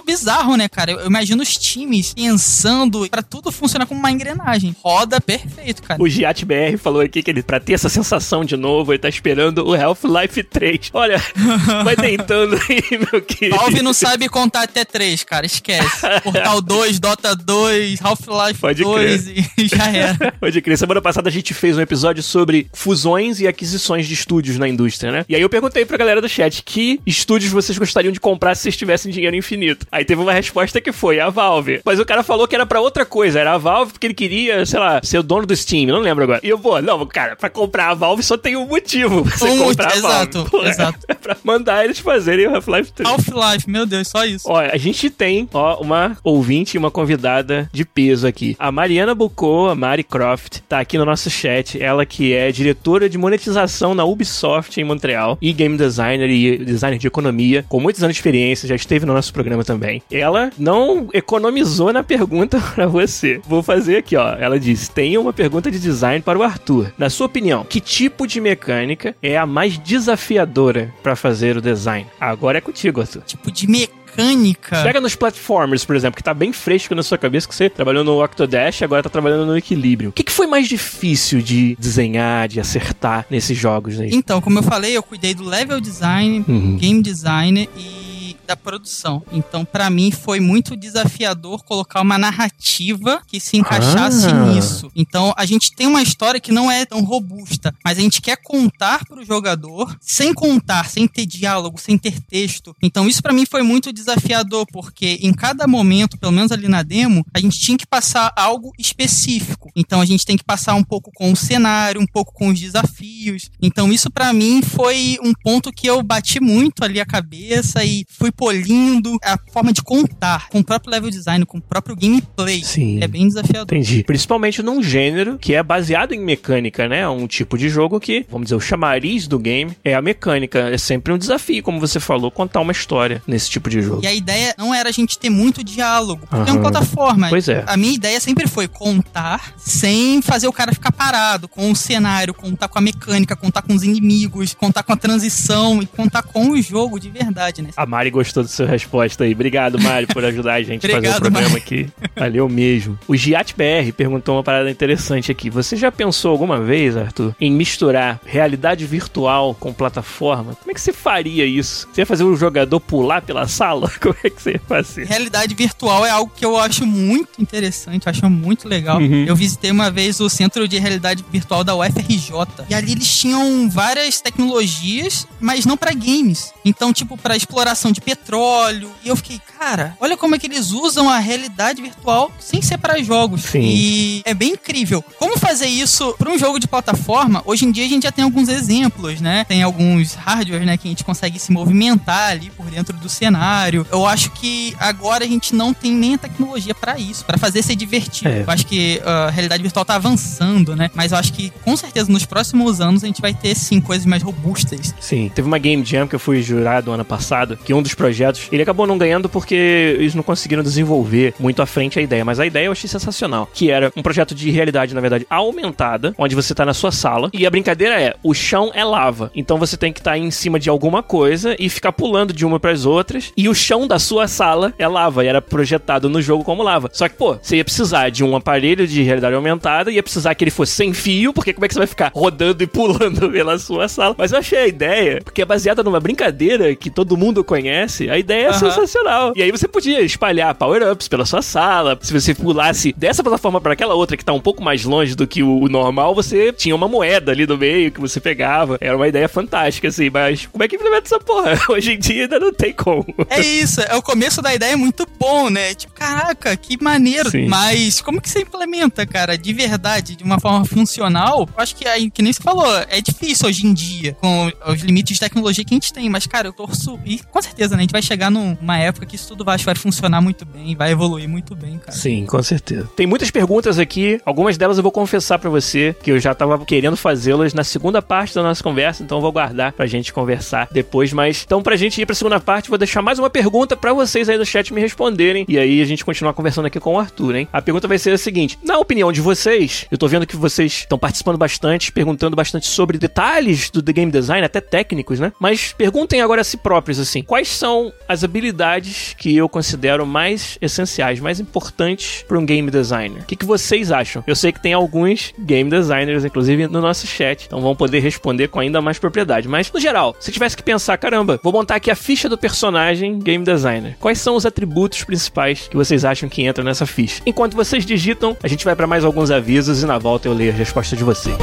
B: bizarro, né, cara? Eu, imagino os times pensando pra tudo funcionar como uma engrenagem. Roda perfeito, cara.
A: O Giat BR falou aqui que ele, pra ter essa sensação de novo, ele tá esperando o Half-Life 3. Olha, vai tentando aí, meu querido.
B: Valve não sabe contar até três, cara. Esquece. Portal 2, Dota 2, Half-Life
A: Pode
B: 2. depois e já era.
A: Pode crer. Semana passada a gente fez um episódio sobre fusões e aquisições de estúdios na indústria, né? E aí eu perguntei pra galera do chat que estúdios vocês gostariam de comprar se vocês tivessem dinheiro infinito. Aí teve uma resposta que foi a Valve. Mas o cara falou que era pra outra coisa. Era a Valve porque ele queria, sei lá, ser o dono do Steam. Não lembro agora. E eu, pô, não, cara, pra comprar a Valve só tem um motivo pra você
B: Um
A: comprar a
B: motivo,
A: Valve.
B: exato,
A: Pô, é-
B: exato.
A: É pra mandar eles fazerem o Half-Life 3.
B: Half-Life, meu Deus, só isso.
A: Olha, a gente tem, ó, uma ouvinte e uma convidada de peso aqui. A Mariana Bucô, a Mari Croft, tá aqui no nosso chat. Ela que é diretora de monetização na Ubisoft em Montreal e game designer e designer de economia, com muitos anos de experiência, já esteve no nosso programa também. Ela não economizou na pergunta pra você. Vou fazer aqui, ó. Ela diz: "Tenho uma pergunta de design para o Arthur. Na sua opinião, que tipo de mecânica é a mais desafiadora pra fazer o design?" Agora é contigo, Arthur.
B: Tipo de mecânica.
A: Pega nos platformers, por exemplo, que tá bem fresco na sua cabeça, que você trabalhou no Octodash e agora tá trabalhando no Equilíbrio. O que, que foi mais difícil de desenhar, de acertar nesses jogos aí?
B: Então, como eu falei, eu cuidei do level design,
A: Uhum.
B: game design e da produção. Então, pra mim foi muito desafiador colocar uma narrativa que se encaixasse
A: Ah.
B: nisso. Então, a gente tem uma história que não é tão robusta, mas a gente quer contar pro jogador sem contar, sem ter diálogo, sem ter texto. Então, isso pra mim foi muito desafiador, porque em cada momento, pelo menos ali na demo, a gente tinha que passar algo específico. Então, a gente tem que passar um pouco com o cenário, um pouco com os desafios. Então, isso pra mim foi um ponto que eu bati muito ali a cabeça e fui polindo a forma de contar com o próprio level design, com o próprio gameplay.
A: Sim.
B: É bem desafiador.
A: Entendi. Principalmente num gênero que é baseado em mecânica, né? Um tipo de jogo que, vamos dizer, o chamariz do game é a mecânica. É sempre um desafio, como você falou, contar uma história nesse tipo de jogo.
B: E a ideia não era a gente ter muito diálogo, porque é
A: Aham.
B: uma plataforma.
A: Pois é.
B: A minha ideia sempre foi contar sem fazer o cara ficar parado, com o cenário, contar com a mecânica, contar com os inimigos, contar com a transição e contar com o jogo de verdade, né?
A: A Mari gostou da sua resposta aí. Obrigado, Mari, por ajudar a gente a fazer o programa
B: Mari.
A: aqui. Valeu mesmo. O Giat BR perguntou uma parada interessante aqui. Você já pensou alguma vez, Arthur, em misturar realidade virtual com plataforma? Como é que você faria isso? Você ia fazer o jogador pular pela sala? Como é que você ia fazer?
B: Realidade virtual é algo que eu acho muito interessante, eu acho muito legal.
A: Uhum.
B: Eu visitei uma vez o Centro de Realidade Virtual da UFRJ e ali eles tinham várias tecnologias, mas não pra games. Então, tipo, pra exploração de petróleo. E eu fiquei, cara, olha como é que eles usam a realidade virtual sem ser pra jogos.
A: Sim.
B: E é bem incrível. Como fazer isso pra um jogo de plataforma? Hoje em dia a gente já tem alguns exemplos, né? Tem alguns hardwares, né, que a gente consegue se movimentar ali por dentro do cenário. Eu acho que agora a gente não tem nem a tecnologia pra isso, pra fazer ser divertido.
A: É.
B: Eu acho que ah, a realidade virtual tá avançando, né? Mas eu acho que com certeza nos próximos anos a gente vai ter sim coisas mais robustas.
A: Sim, teve uma Game Jam que eu fui jurado ano passado, que um dos projetos, ele acabou não ganhando porque eles não conseguiram desenvolver muito à frente a ideia, mas a ideia eu achei sensacional, que era um projeto de realidade, na verdade, aumentada, onde você tá na sua sala, e a brincadeira é, o chão é lava, então você tem que estar em cima de alguma coisa e ficar pulando de uma para as outras, e o chão da sua sala é lava, e era projetado no jogo como lava. Só que, pô, você ia precisar de um aparelho de realidade aumentada, ia precisar que ele fosse sem fio, porque como é que você vai ficar rodando e pulando pela sua sala? Mas eu achei a ideia, porque é baseada numa brincadeira que todo mundo conhece, a ideia é sensacional. E aí você podia espalhar power-ups pela sua sala, se você pulasse dessa plataforma para aquela outra que tá um pouco mais longe do que o, normal, você tinha uma moeda ali no meio que você pegava. Era uma ideia fantástica, assim, mas como é que implementa essa porra? Hoje em dia ainda não tem como.
B: É isso, é o começo da ideia é muito bom, né? Tipo, caraca, que maneiro.
A: Sim.
B: Mas como que você implementa, cara, de verdade, de uma forma funcional? Eu acho que que nem você falou, é difícil hoje em dia, com os limites de tecnologia que a gente tem. Mas, cara, eu torço. E com certeza, né? A gente vai chegar numa época que isso tudo vai, vai funcionar muito bem, vai evoluir muito bem, cara.
A: Sim, com certeza. Tem muitas perguntas aqui, algumas delas eu vou confessar pra você que eu já tava querendo fazê-las na segunda parte da nossa conversa, então eu vou guardar pra gente conversar depois, mas então pra gente ir pra segunda parte, vou deixar mais uma pergunta pra vocês aí no chat me responderem e aí a gente continuar conversando aqui com o Arthur, hein? A pergunta vai ser a seguinte: na opinião de vocês, eu tô vendo que vocês estão participando bastante, perguntando bastante sobre detalhes do The Game Design, até técnicos, né? Mas perguntem agora a si próprios assim, quais são são as habilidades que eu considero mais essenciais, mais importantes para um game designer. O que, que vocês acham? Eu sei que tem alguns game designers, inclusive, no nosso chat, então vão poder responder com ainda mais propriedade. Mas, no geral, se tivesse que pensar, caramba, vou montar aqui a ficha do personagem game designer. Quais são os atributos principais que vocês acham que entram nessa ficha? Enquanto vocês digitam, a gente vai para mais alguns avisos e na volta eu leio a resposta de vocês.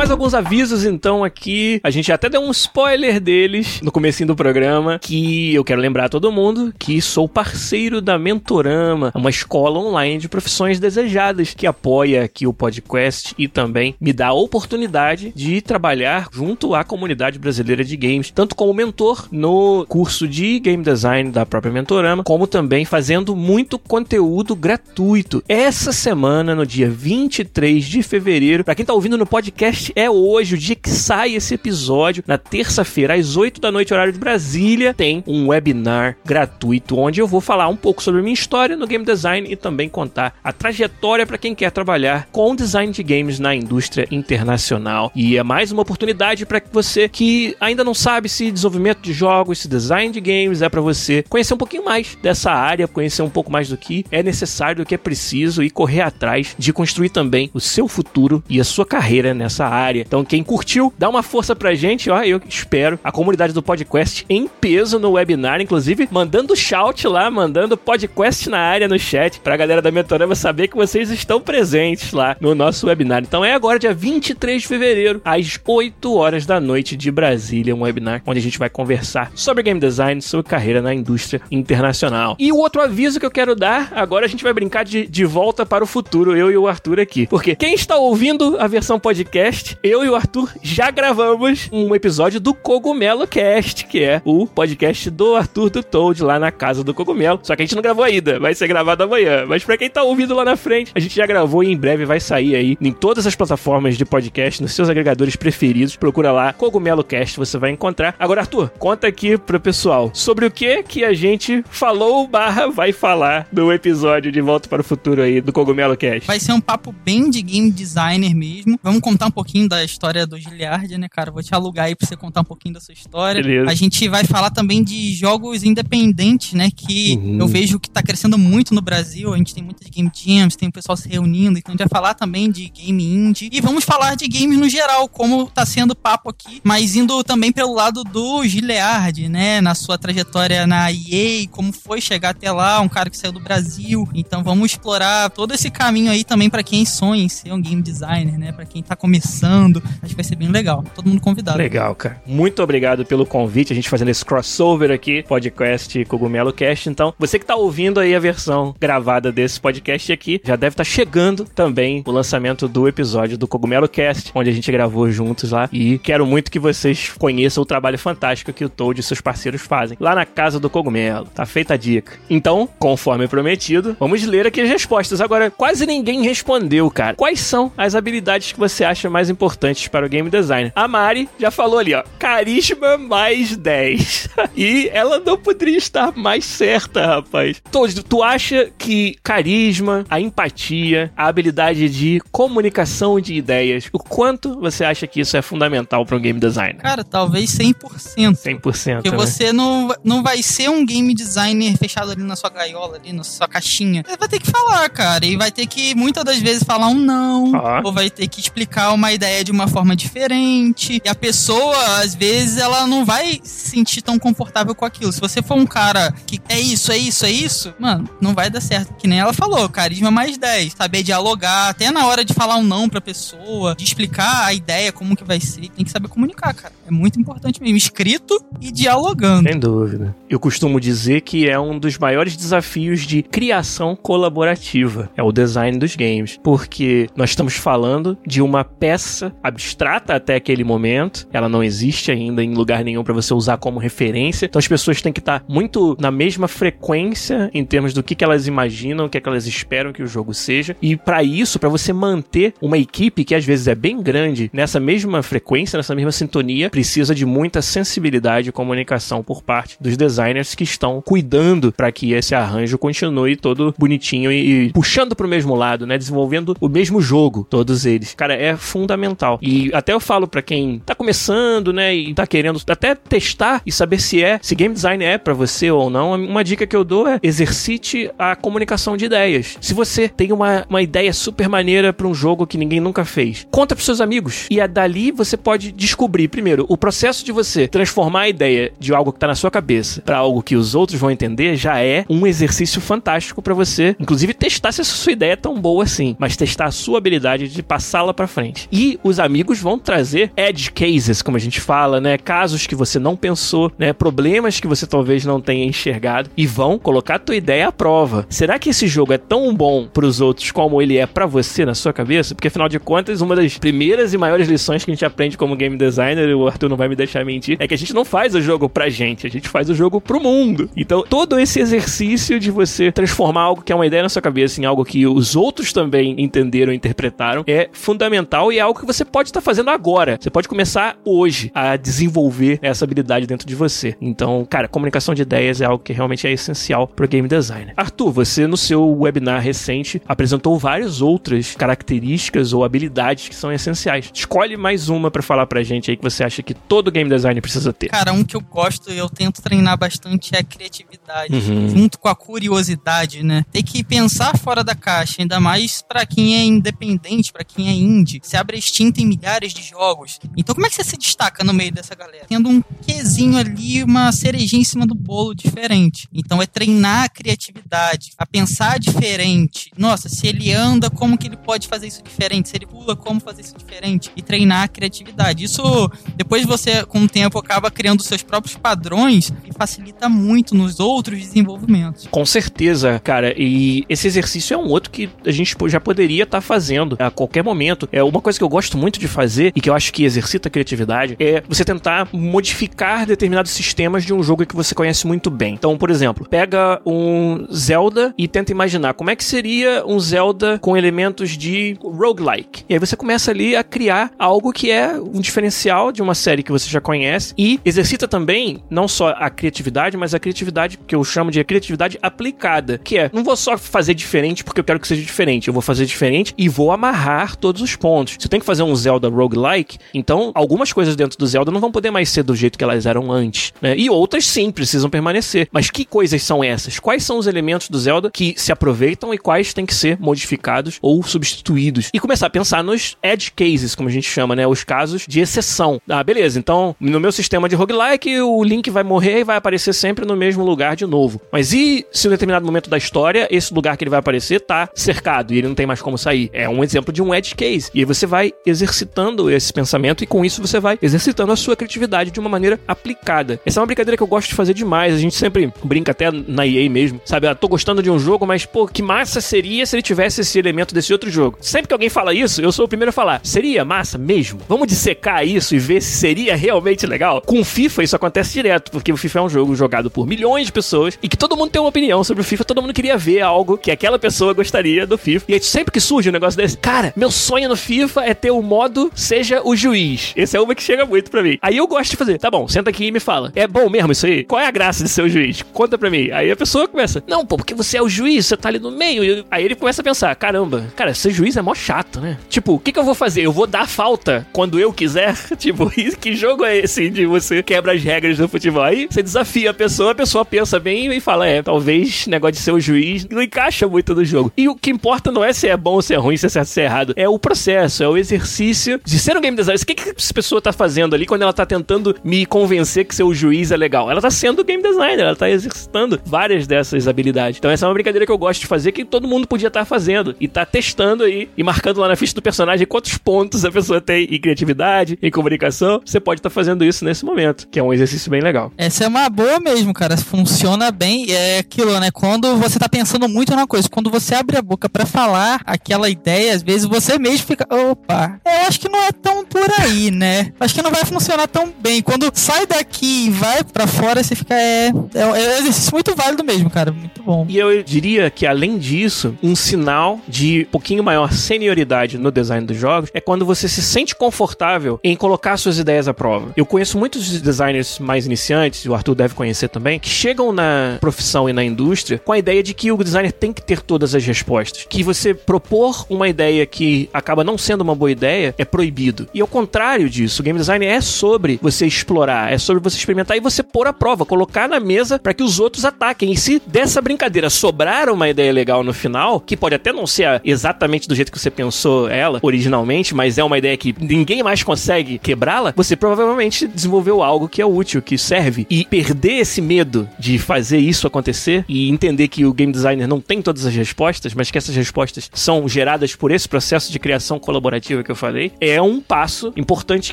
A: Mais alguns avisos então aqui. A gente até deu um spoiler deles no comecinho do programa, que eu quero lembrar a todo mundo que sou parceiro da Mentorama, uma escola online de profissões desejadas que apoia aqui o podcast e também me dá a oportunidade de trabalhar junto à comunidade brasileira de games, tanto como mentor no curso de game design da própria Mentorama, como também fazendo muito conteúdo gratuito. Essa semana, no dia 23 de fevereiro, para quem tá ouvindo no podcast é hoje, o dia que sai esse episódio, na terça-feira, às 8 da noite, horário de Brasília, tem um webinar gratuito onde eu vou falar um pouco sobre minha história no game design e também contar a trajetória para quem quer trabalhar com design de games na indústria internacional. E é mais uma oportunidade para você que ainda não sabe se desenvolvimento de jogos, se design de games é para você conhecer um pouquinho mais dessa área, conhecer um pouco mais do que é necessário, do que é preciso e correr atrás de construir também o seu futuro e a sua carreira nessa área área. Então, quem curtiu, dá uma força pra gente, ó. Eu espero a comunidade do podcast em peso no webinar, inclusive mandando shout lá, mandando podcast na área no chat, pra galera da Mentorama saber que vocês estão presentes lá no nosso webinar. Então, é agora, dia 23 de fevereiro, às 8 horas da noite de Brasília, um webinar onde a gente vai conversar sobre game design, sobre carreira na indústria internacional. E o outro aviso que eu quero dar, agora a gente vai brincar de, de volta para o futuro, eu e o Arthur aqui. Porque quem está ouvindo a versão podcast eu e o Arthur já gravamos um episódio do Cogumelo Cast, que é o podcast do Arthur do Toad lá na casa do Cogumelo. Só que a gente não gravou ainda, vai ser gravado amanhã. Mas pra quem tá ouvindo lá na frente, a gente já gravou e em breve vai sair aí em todas as plataformas de podcast, nos seus agregadores preferidos. Procura lá Cogumelo Cast, você vai encontrar. Agora, Arthur, conta aqui pro pessoal sobre o que que a gente falou barra vai falar no episódio de Volta para o Futuro aí do Cogumelo Cast.
B: Vai ser um papo bem de game designer mesmo. Vamos contar um pouquinho da história do Giliard, né, cara? Vou te alugar aí pra você contar um pouquinho da sua história.
A: Beleza.
B: A gente vai falar também de jogos independentes, né? Que uhum. eu vejo que tá crescendo muito no Brasil. A gente tem muitas game jams, tem o pessoal se reunindo. Então a gente vai falar também de game indie. E vamos falar de games no geral, como tá sendo o papo aqui, mas indo também pelo lado do Giliard, né? Na sua trajetória na EA, como foi chegar até lá, um cara que saiu do Brasil. Então vamos explorar todo esse caminho aí também para quem sonha em ser um game designer, né? Para quem tá começando falando. Acho que vai ser bem legal. Todo mundo convidado.
A: Legal, cara. Muito obrigado pelo convite. A gente fazendo esse crossover aqui, podcast Cogumelo Cast. Então, você que tá ouvindo aí a versão gravada desse podcast aqui, já deve estar tá chegando também o lançamento do episódio do Cogumelo Cast, onde a gente gravou juntos lá. E quero muito que vocês conheçam o trabalho fantástico que o Toad e seus parceiros fazem lá na casa do Cogumelo. Tá feita a dica. Então, conforme prometido, vamos ler aqui as respostas. Agora, quase ninguém respondeu, cara. Quais são as habilidades que você acha mais importantes? Importantes para o game design. A Mari já falou ali, ó, carisma mais 10. e ela não poderia estar mais certa, rapaz. Todos, tu acha que carisma, a empatia, a habilidade de comunicação de ideias, o quanto você acha que isso é fundamental para um game designer?
B: Cara, talvez 100%.
A: 100%.
B: Porque né? você não, não vai ser um game designer fechado ali na sua gaiola, ali na sua caixinha. Você vai ter que falar, cara, e vai ter que muitas das vezes falar um não, ah. ou vai ter que explicar uma ideia de uma forma diferente. E a pessoa, às vezes, ela não vai se sentir tão confortável com aquilo. Se você for um cara que é isso, é isso, é isso, mano, não vai dar certo. Que nem ela falou, carisma mais 10. Saber dialogar, até na hora de falar um não pra pessoa, de explicar a ideia, como que vai ser. Tem que saber comunicar, cara. É muito importante mesmo. Escrito e dialogando.
A: Sem dúvida. Eu costumo dizer que é um dos maiores desafios de criação colaborativa. É o design dos games. Porque nós estamos falando de uma peça abstrata até aquele momento. Ela não existe ainda em lugar nenhum para você usar como referência. Então as pessoas têm que estar muito na mesma frequência em termos do que, que elas imaginam, o que, é que elas esperam que o jogo seja. E para isso, para você manter uma equipe que às vezes é bem grande nessa mesma frequência, nessa mesma sintonia, precisa de muita sensibilidade e comunicação por parte dos designers que estão cuidando para que esse arranjo continue todo bonitinho e, e puxando pro mesmo lado, né? Desenvolvendo o mesmo jogo, todos eles. Cara, é fundamental. E até eu falo para quem tá começando, né, e tá querendo até testar e saber se é, se game design é para você ou não, uma dica que eu dou é exercite a comunicação de ideias. Se você tem uma, uma ideia super maneira para um jogo que ninguém nunca fez, conta pros seus amigos. E é dali você pode descobrir, primeiro, o processo de você transformar a ideia de algo que tá na sua cabeça para algo que os outros vão entender já é um exercício fantástico para você, inclusive testar se essa sua ideia é tão boa assim, mas testar a sua habilidade de passá-la para frente. E os amigos vão trazer edge cases, como a gente fala, né, casos que você não pensou, né, problemas que você talvez não tenha enxergado e vão colocar a tua ideia à prova. Será que esse jogo é tão bom para os outros como ele é para você na sua cabeça? Porque afinal de contas, uma das primeiras e maiores lições que a gente aprende como game designer, o Arthur não vai me deixar mentir, é que a gente não faz o jogo pra gente, a gente faz o jogo pro mundo. Então, todo esse exercício de você transformar algo que é uma ideia na sua cabeça em algo que os outros também entenderam e interpretaram é fundamental e é algo que você pode estar fazendo agora. Você pode começar hoje a desenvolver essa habilidade dentro de você. Então, cara, comunicação de ideias é algo que realmente é essencial pro game designer. Arthur, você no seu webinar recente apresentou várias outras características ou habilidades que são essenciais. Escolhe mais uma para falar pra gente aí que você acha que todo game designer precisa ter.
B: Cara, um que eu gosto e eu tento treinar bastante é a criatividade,
A: Uhum.
B: junto com a curiosidade, né? Tem que pensar fora da caixa, ainda mais pra quem é independente, pra quem é indie. Você abre a Steam, tem milhares de jogos. Então como é que você se destaca no meio dessa galera? Tendo um quezinho ali, uma cerejinha em cima do bolo diferente. Então é treinar a criatividade, a pensar diferente. Nossa, se ele anda, como que ele pode fazer isso diferente? Se ele pula, como fazer isso diferente? E treinar a criatividade. Isso, depois você, com o tempo, acaba criando seus próprios padrões e facilita muito nos outros desenvolvimentos.
A: Com certeza, cara. E esse exercício é um outro que a gente já poderia estar fazendo a qualquer momento. É uma coisa que eu gosto muito de fazer e que eu acho que exercita a criatividade é você tentar modificar determinados sistemas de um jogo que você conhece muito bem. Então, por exemplo, pega um Zelda e tenta imaginar como é que seria um Zelda com elementos de roguelike. E aí você começa ali a criar algo que é um diferencial de uma série que você já conhece e exercita também não só a criatividade, mas a criatividade que eu chamo de criatividade aplicada, que é não vou só fazer diferente porque eu quero que seja diferente, eu vou fazer diferente e vou amarrar todos os pontos. Você tem que fazer um Zelda roguelike, então algumas coisas dentro do Zelda não vão poder mais ser do jeito que elas eram antes, né? E outras sim precisam permanecer. Mas que coisas são essas? Quais são os elementos do Zelda que se aproveitam e quais têm que ser modificados ou substituídos? E começar a pensar nos edge cases, como a gente chama, né? Os casos de exceção. Ah, beleza. Então, no meu sistema de roguelike, o Link vai morrer e vai aparecer sempre no mesmo lugar de novo. Mas e se em determinado momento da história, esse lugar que ele vai aparecer tá cercado e ele não tem mais como sair? É um exemplo de um edge case. E aí você vai exercitando esse pensamento e com isso você vai exercitando a sua criatividade de uma maneira aplicada. Essa é uma brincadeira que eu gosto de fazer demais. A gente sempre brinca até na EA mesmo, sabe? Ah, tô gostando de um jogo, mas pô, que massa seria se ele tivesse esse elemento desse outro jogo. Sempre que alguém fala isso, eu sou o primeiro a falar. Seria massa mesmo? Vamos dissecar isso e ver se seria realmente legal? Com o FIFA isso acontece direto, porque o FIFA é um jogo jogado por milhões de pessoas e que todo mundo tem uma opinião sobre o FIFA, todo mundo queria ver algo que aquela pessoa gostaria do FIFA. E aí sempre que surge um negócio desse, cara, meu sonho no FIFA é ter o modo seja o juiz. Esse é uma que chega muito pra mim. Aí eu gosto de fazer, tá bom, senta aqui e me fala. É bom mesmo isso aí? Qual é a graça de ser o juiz? Conta pra mim. Aí a pessoa começa, não, pô, porque você é o juiz, você tá ali no meio. Aí ele começa a pensar, caramba, cara, ser juiz é mó chato, né? Tipo, o que que eu vou fazer? Eu vou dar falta quando eu quiser? tipo, que jogo é esse de você quebra as regras do futebol? Aí você desafia a pessoa, a pessoa pensa bem e fala, é, talvez negócio de ser o juiz não encaixa muito no jogo. E o que importa não é se é bom ou se é ruim, se é certo ou se é errado. É o processo, é o exercício de ser um game designer. O que, que essa pessoa tá fazendo ali quando ela tá tentando me convencer que ser o juiz é legal? Ela tá sendo game designer, ela tá exercitando várias dessas habilidades. Então essa é uma brincadeira que eu gosto de fazer que todo mundo podia estar fazendo. E tá testando aí e marcando lá na ficha do personagem quantos pontos a pessoa tem em criatividade, em comunicação. Você pode estar fazendo isso nesse momento, que é um exercício bem legal.
B: Essa é uma boa mesmo, cara. Funciona bem. É aquilo, né? Quando você tá pensando muito numa coisa, quando você abre a boca pra falar aquela ideia, às vezes você mesmo fica, opa, Ah, eu acho que não é tão por aí, né? Acho que não vai funcionar tão bem. Quando sai daqui e vai para fora, você fica. É, é, é um exercício muito válido mesmo, cara. Muito bom.
A: E eu diria que, além disso, um sinal de um pouquinho maior senioridade no design dos jogos é quando você se sente confortável em colocar suas ideias à prova. Eu conheço muitos designers mais iniciantes, o Arthur deve conhecer também, que chegam na profissão e na indústria com a ideia de que o designer tem que ter todas as respostas. Que você propor uma ideia que acaba não sendo uma boa ideia é proibido. E ao contrário disso, game design é sobre você explorar, é sobre você experimentar e você pôr à prova, colocar na mesa para que os outros ataquem. E se dessa brincadeira sobrar uma ideia legal no final, que pode até não ser exatamente do jeito que você pensou ela originalmente, mas é uma ideia que ninguém mais consegue quebrá-la, você provavelmente desenvolveu algo que é útil, que serve. E perder esse medo de fazer isso acontecer e entender que o game designer não tem todas as respostas, mas que essas respostas são geradas por esse processo de criação colaborativa que eu falei, é um passo importante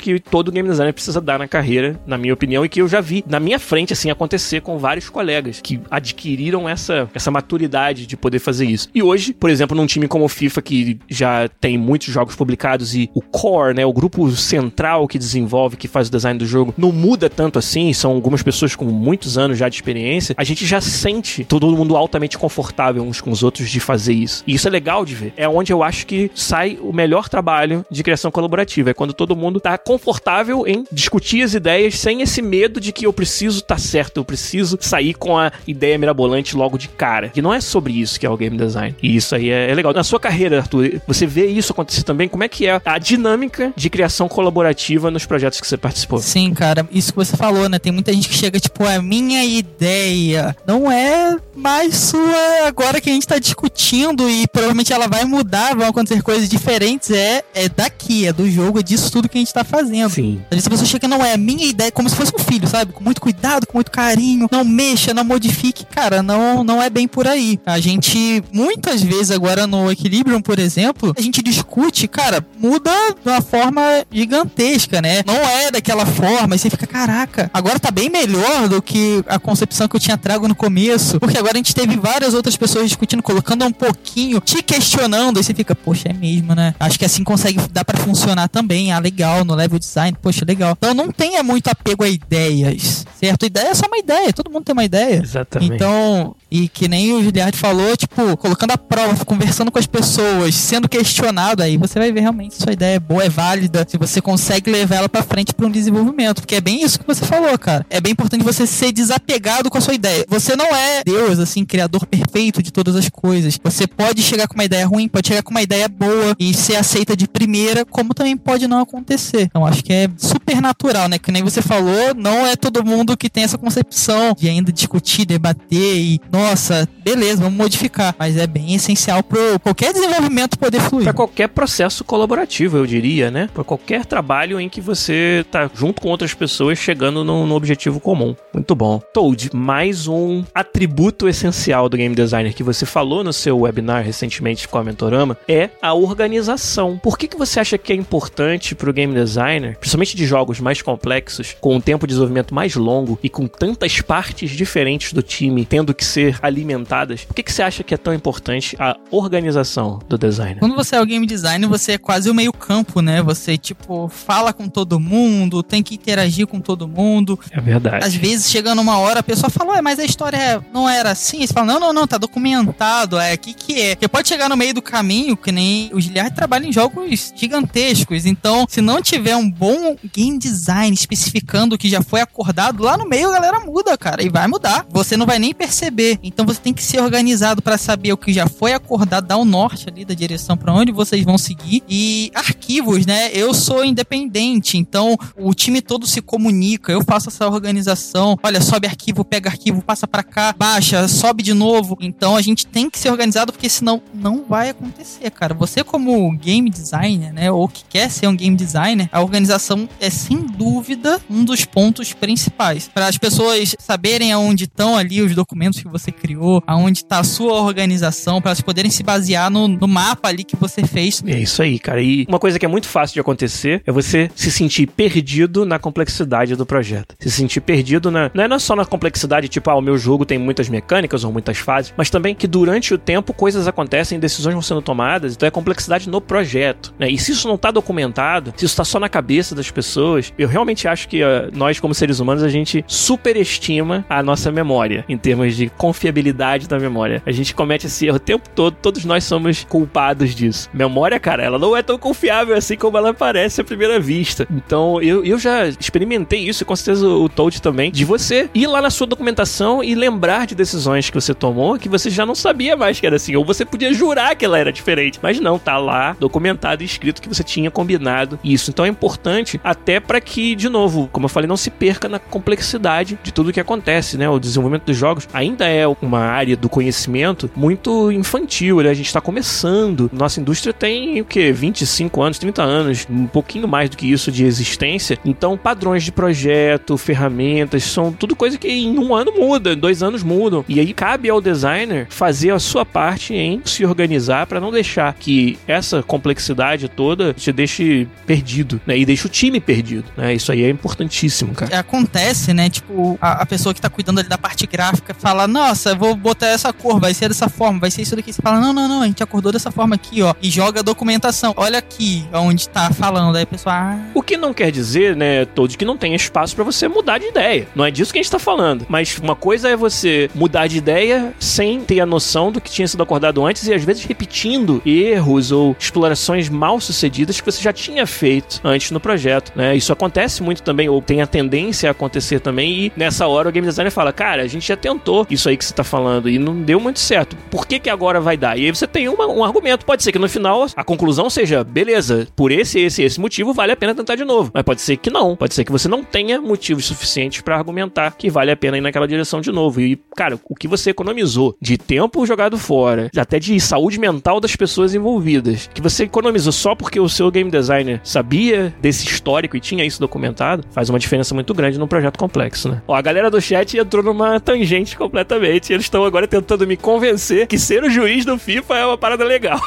A: que todo game designer precisa dar na carreira, na minha opinião, e que eu já vi na minha frente assim acontecer com vários colegas que adquiriram essa, essa maturidade de poder fazer isso. E hoje, por exemplo, num time como o FIFA que já tem muitos jogos publicados e o core, né, o grupo central que desenvolve, que faz o design do jogo, não muda tanto assim, são algumas pessoas com muitos anos já de experiência, a gente já sente todo mundo altamente confortável uns com os outros de fazer isso. E isso é legal de ver. É onde eu acho que sai o melhor trabalho de criação colaborativa, é quando todo mundo tá confortável em discutir as ideias sem esse medo de que eu preciso estar tá certo, eu preciso sair com a ideia mirabolante logo de cara. Que não é sobre isso que é o game design. E isso aí é, é legal. Na sua carreira, Arthur, você vê isso acontecer também? Como é que é a dinâmica de criação colaborativa nos projetos que você participou?
B: Sim, cara, isso que você falou, né? Tem muita gente que chega, tipo, é minha ideia. Não é mais sua agora que a gente tá discutindo e provavelmente ela vai mudar, vão acontecer coisas diferentes. É, é daqui, é do jogo, é disso tudo que a gente tá fazendo.
A: Sim.
B: Às vezes a pessoa chega, não é a minha ideia, como se fosse um filho, sabe? Com muito cuidado, com muito carinho. Não mexa, não modifique. Cara, não, não é bem por aí. A gente, muitas vezes agora no Equilibrium, por exemplo, a gente discute, cara, muda de uma forma gigantesca, né? Não é daquela forma, e você fica, caraca, agora tá bem melhor do que a concepção que eu tinha trago no começo. Porque agora a gente teve várias outras pessoas discutindo, colocando um pouquinho, te questionando, e você fica, poxa, é mesmo, né? Acho que assim consegue, dá para funcionar também. Ah, legal, no level design, poxa, legal. Então não tenha muito apego a ideias, certo? Ideia é só uma ideia, todo mundo tem uma ideia.
A: Exatamente.
B: Então, e que nem o Giliard falou, tipo, colocando a prova, conversando com as pessoas, sendo questionado, aí você vai ver realmente se sua ideia é boa, é válida, se você consegue levar ela para frente para um desenvolvimento. Porque é bem isso que você falou, cara. É bem importante você ser desapegado com a sua ideia. Você não é Deus, assim, criador perfeito de todas as coisas. Você pode chegar com uma ideia ruim, pode chegar com uma ideia boa e ser aceita de primeira, como também pode não acontecer. Então acho que é super natural, né? Que nem você falou, não é todo mundo que tem essa concepção de ainda discutir, debater e, nossa, beleza, vamos modificar. Mas é bem essencial para qualquer desenvolvimento poder fluir.
A: Para qualquer processo colaborativo, eu diria, né? Para qualquer trabalho em que você tá junto com outras pessoas chegando no objetivo comum. Muito bom. Toad, mais um atributo essencial do game designer que você falou no seu webinar recentemente com a Mentorama é a organização. Por que, que você acha que é importante para o game designer, principalmente de jogos mais complexos, com um tempo de desenvolvimento mais longo e com tantas partes diferentes do time tendo que ser alimentadas? Por que, que você acha que é tão importante a organização do designer?
B: Quando você é o game designer, você é quase o meio campo, né? Você, tipo, fala com todo mundo, tem que interagir com todo mundo.
A: É verdade.
B: Às vezes, chegando uma hora, a pessoa fala, ué, mas a história não era assim? Você fala, não, não, não, tá documentado, é, o que que é? Porque pode chegar no meio do caminho, que nem o Giliard trabalha em jogos gigantescos, então, se não tiver um bom game design especificando o que já foi acordado, lá no meio a galera muda, cara, e vai mudar. Você não vai nem perceber. Então, você tem que ser organizado para saber o que já foi acordado, dar o norte ali da direção para onde vocês vão seguir. E arquivos, né? Eu sou independente, então o time todo se comunica, eu faço essa organização. Olha, sobe arquivo, pega arquivo, passa para cá, baixa, sobe de novo. Então a gente tem que ser organizado porque senão não vai acontecer, cara. Você como game designer, né, ou que quer ser um game designer, a organização é sem dúvida um dos pontos principais para as pessoas saberem aonde estão ali os documentos que você criou, aonde está a sua organização, para elas poderem se basear no, no mapa ali que você fez.
A: É isso aí, cara. E uma coisa que é muito fácil de acontecer é você se sentir perdido na complexidade do projeto. Se sentir perdido na. Não é só na complexidade, tipo, ah, o meu jogo tem muitas mecânicas ou muitas fases, mas também que durante o tempo coisas acontecem, decisões vão sendo tomadas, então é complexidade no projeto. Né? E se isso não está documentado, se isso está só na cabeça das pessoas, eu realmente acho que uh, nós, como seres humanos, a gente superestima a nossa memória em termos de confiabilidade da memória. A gente comete esse erro o tempo todo, todos nós somos culpados disso. Memória, cara, ela não é tão confiável assim como ela parece à primeira vista. Então, eu, eu já experimentei isso, e com certeza o Toad também, de você ir lá na sua documentação e lembrar de decisões que você tomou que você já não sabia mais que era assim, ou você podia jurar que ela era diferente, mas não, tá lá documentado e escrito que você tinha combinado isso. Então é importante até para que, de novo, como eu falei, não se perca na complexidade de tudo que acontece, né? O desenvolvimento dos jogos ainda é uma área do conhecimento muito infantil, né? A gente tá começando. Nossa indústria tem o que? 25 anos, 30 anos, um pouquinho mais do que isso de existência. Então, padrões de projeto, ferramentas, são tudo coisa que em um ano muda, dois anos mudam. E aí cabe ao designer fazer a sua parte em se organizar para não deixar que essa complexidade toda te deixe perdido, né? E deixe o time perdido, né? Isso aí é importantíssimo, cara.
B: Acontece, né? Tipo, a, a pessoa que tá cuidando ali da parte gráfica fala, nossa, vou botar essa cor, vai ser dessa forma, vai ser isso daqui. Você fala, não, não, não, a gente acordou dessa forma aqui, ó. E joga a documentação. Olha aqui, onde tá falando. Aí a pessoa, ah...
A: O que não quer dizer, né, todos que não tem espaço para você mudar de ideia. Não é disso que a gente tá falando. Mas uma coisa é você mudar de ideia sem ter a noção do que tinha sido acordado antes e às vezes repetindo erros ou explorações mal sucedidas que você já tinha feito antes no projeto, né? Isso acontece muito também, ou tem a tendência a acontecer também, e nessa hora o game designer fala, cara, a gente já tentou isso aí que você tá falando e não deu muito certo. Por que que agora vai dar? E aí você tem uma, um argumento. Pode ser que no final a conclusão seja, beleza, por esse, esse, esse motivo vale a pena tentar de novo. Mas pode ser que não. Pode ser que você não tenha motivos suficientes para argumentar que vale a pena ir naquela direção de novo. E, cara, o que você economizou de tempo jogado fora, até de saúde mental das pessoas envolvidas, que você economizou só porque o seu game designer sabia desse histórico e tinha isso documentado, faz uma diferença muito grande num projeto complexo, né? Ó, a galera do chat entrou numa tangente completamente. Eles estão agora tentando me convencer que ser o juiz do FIFA é uma parada legal.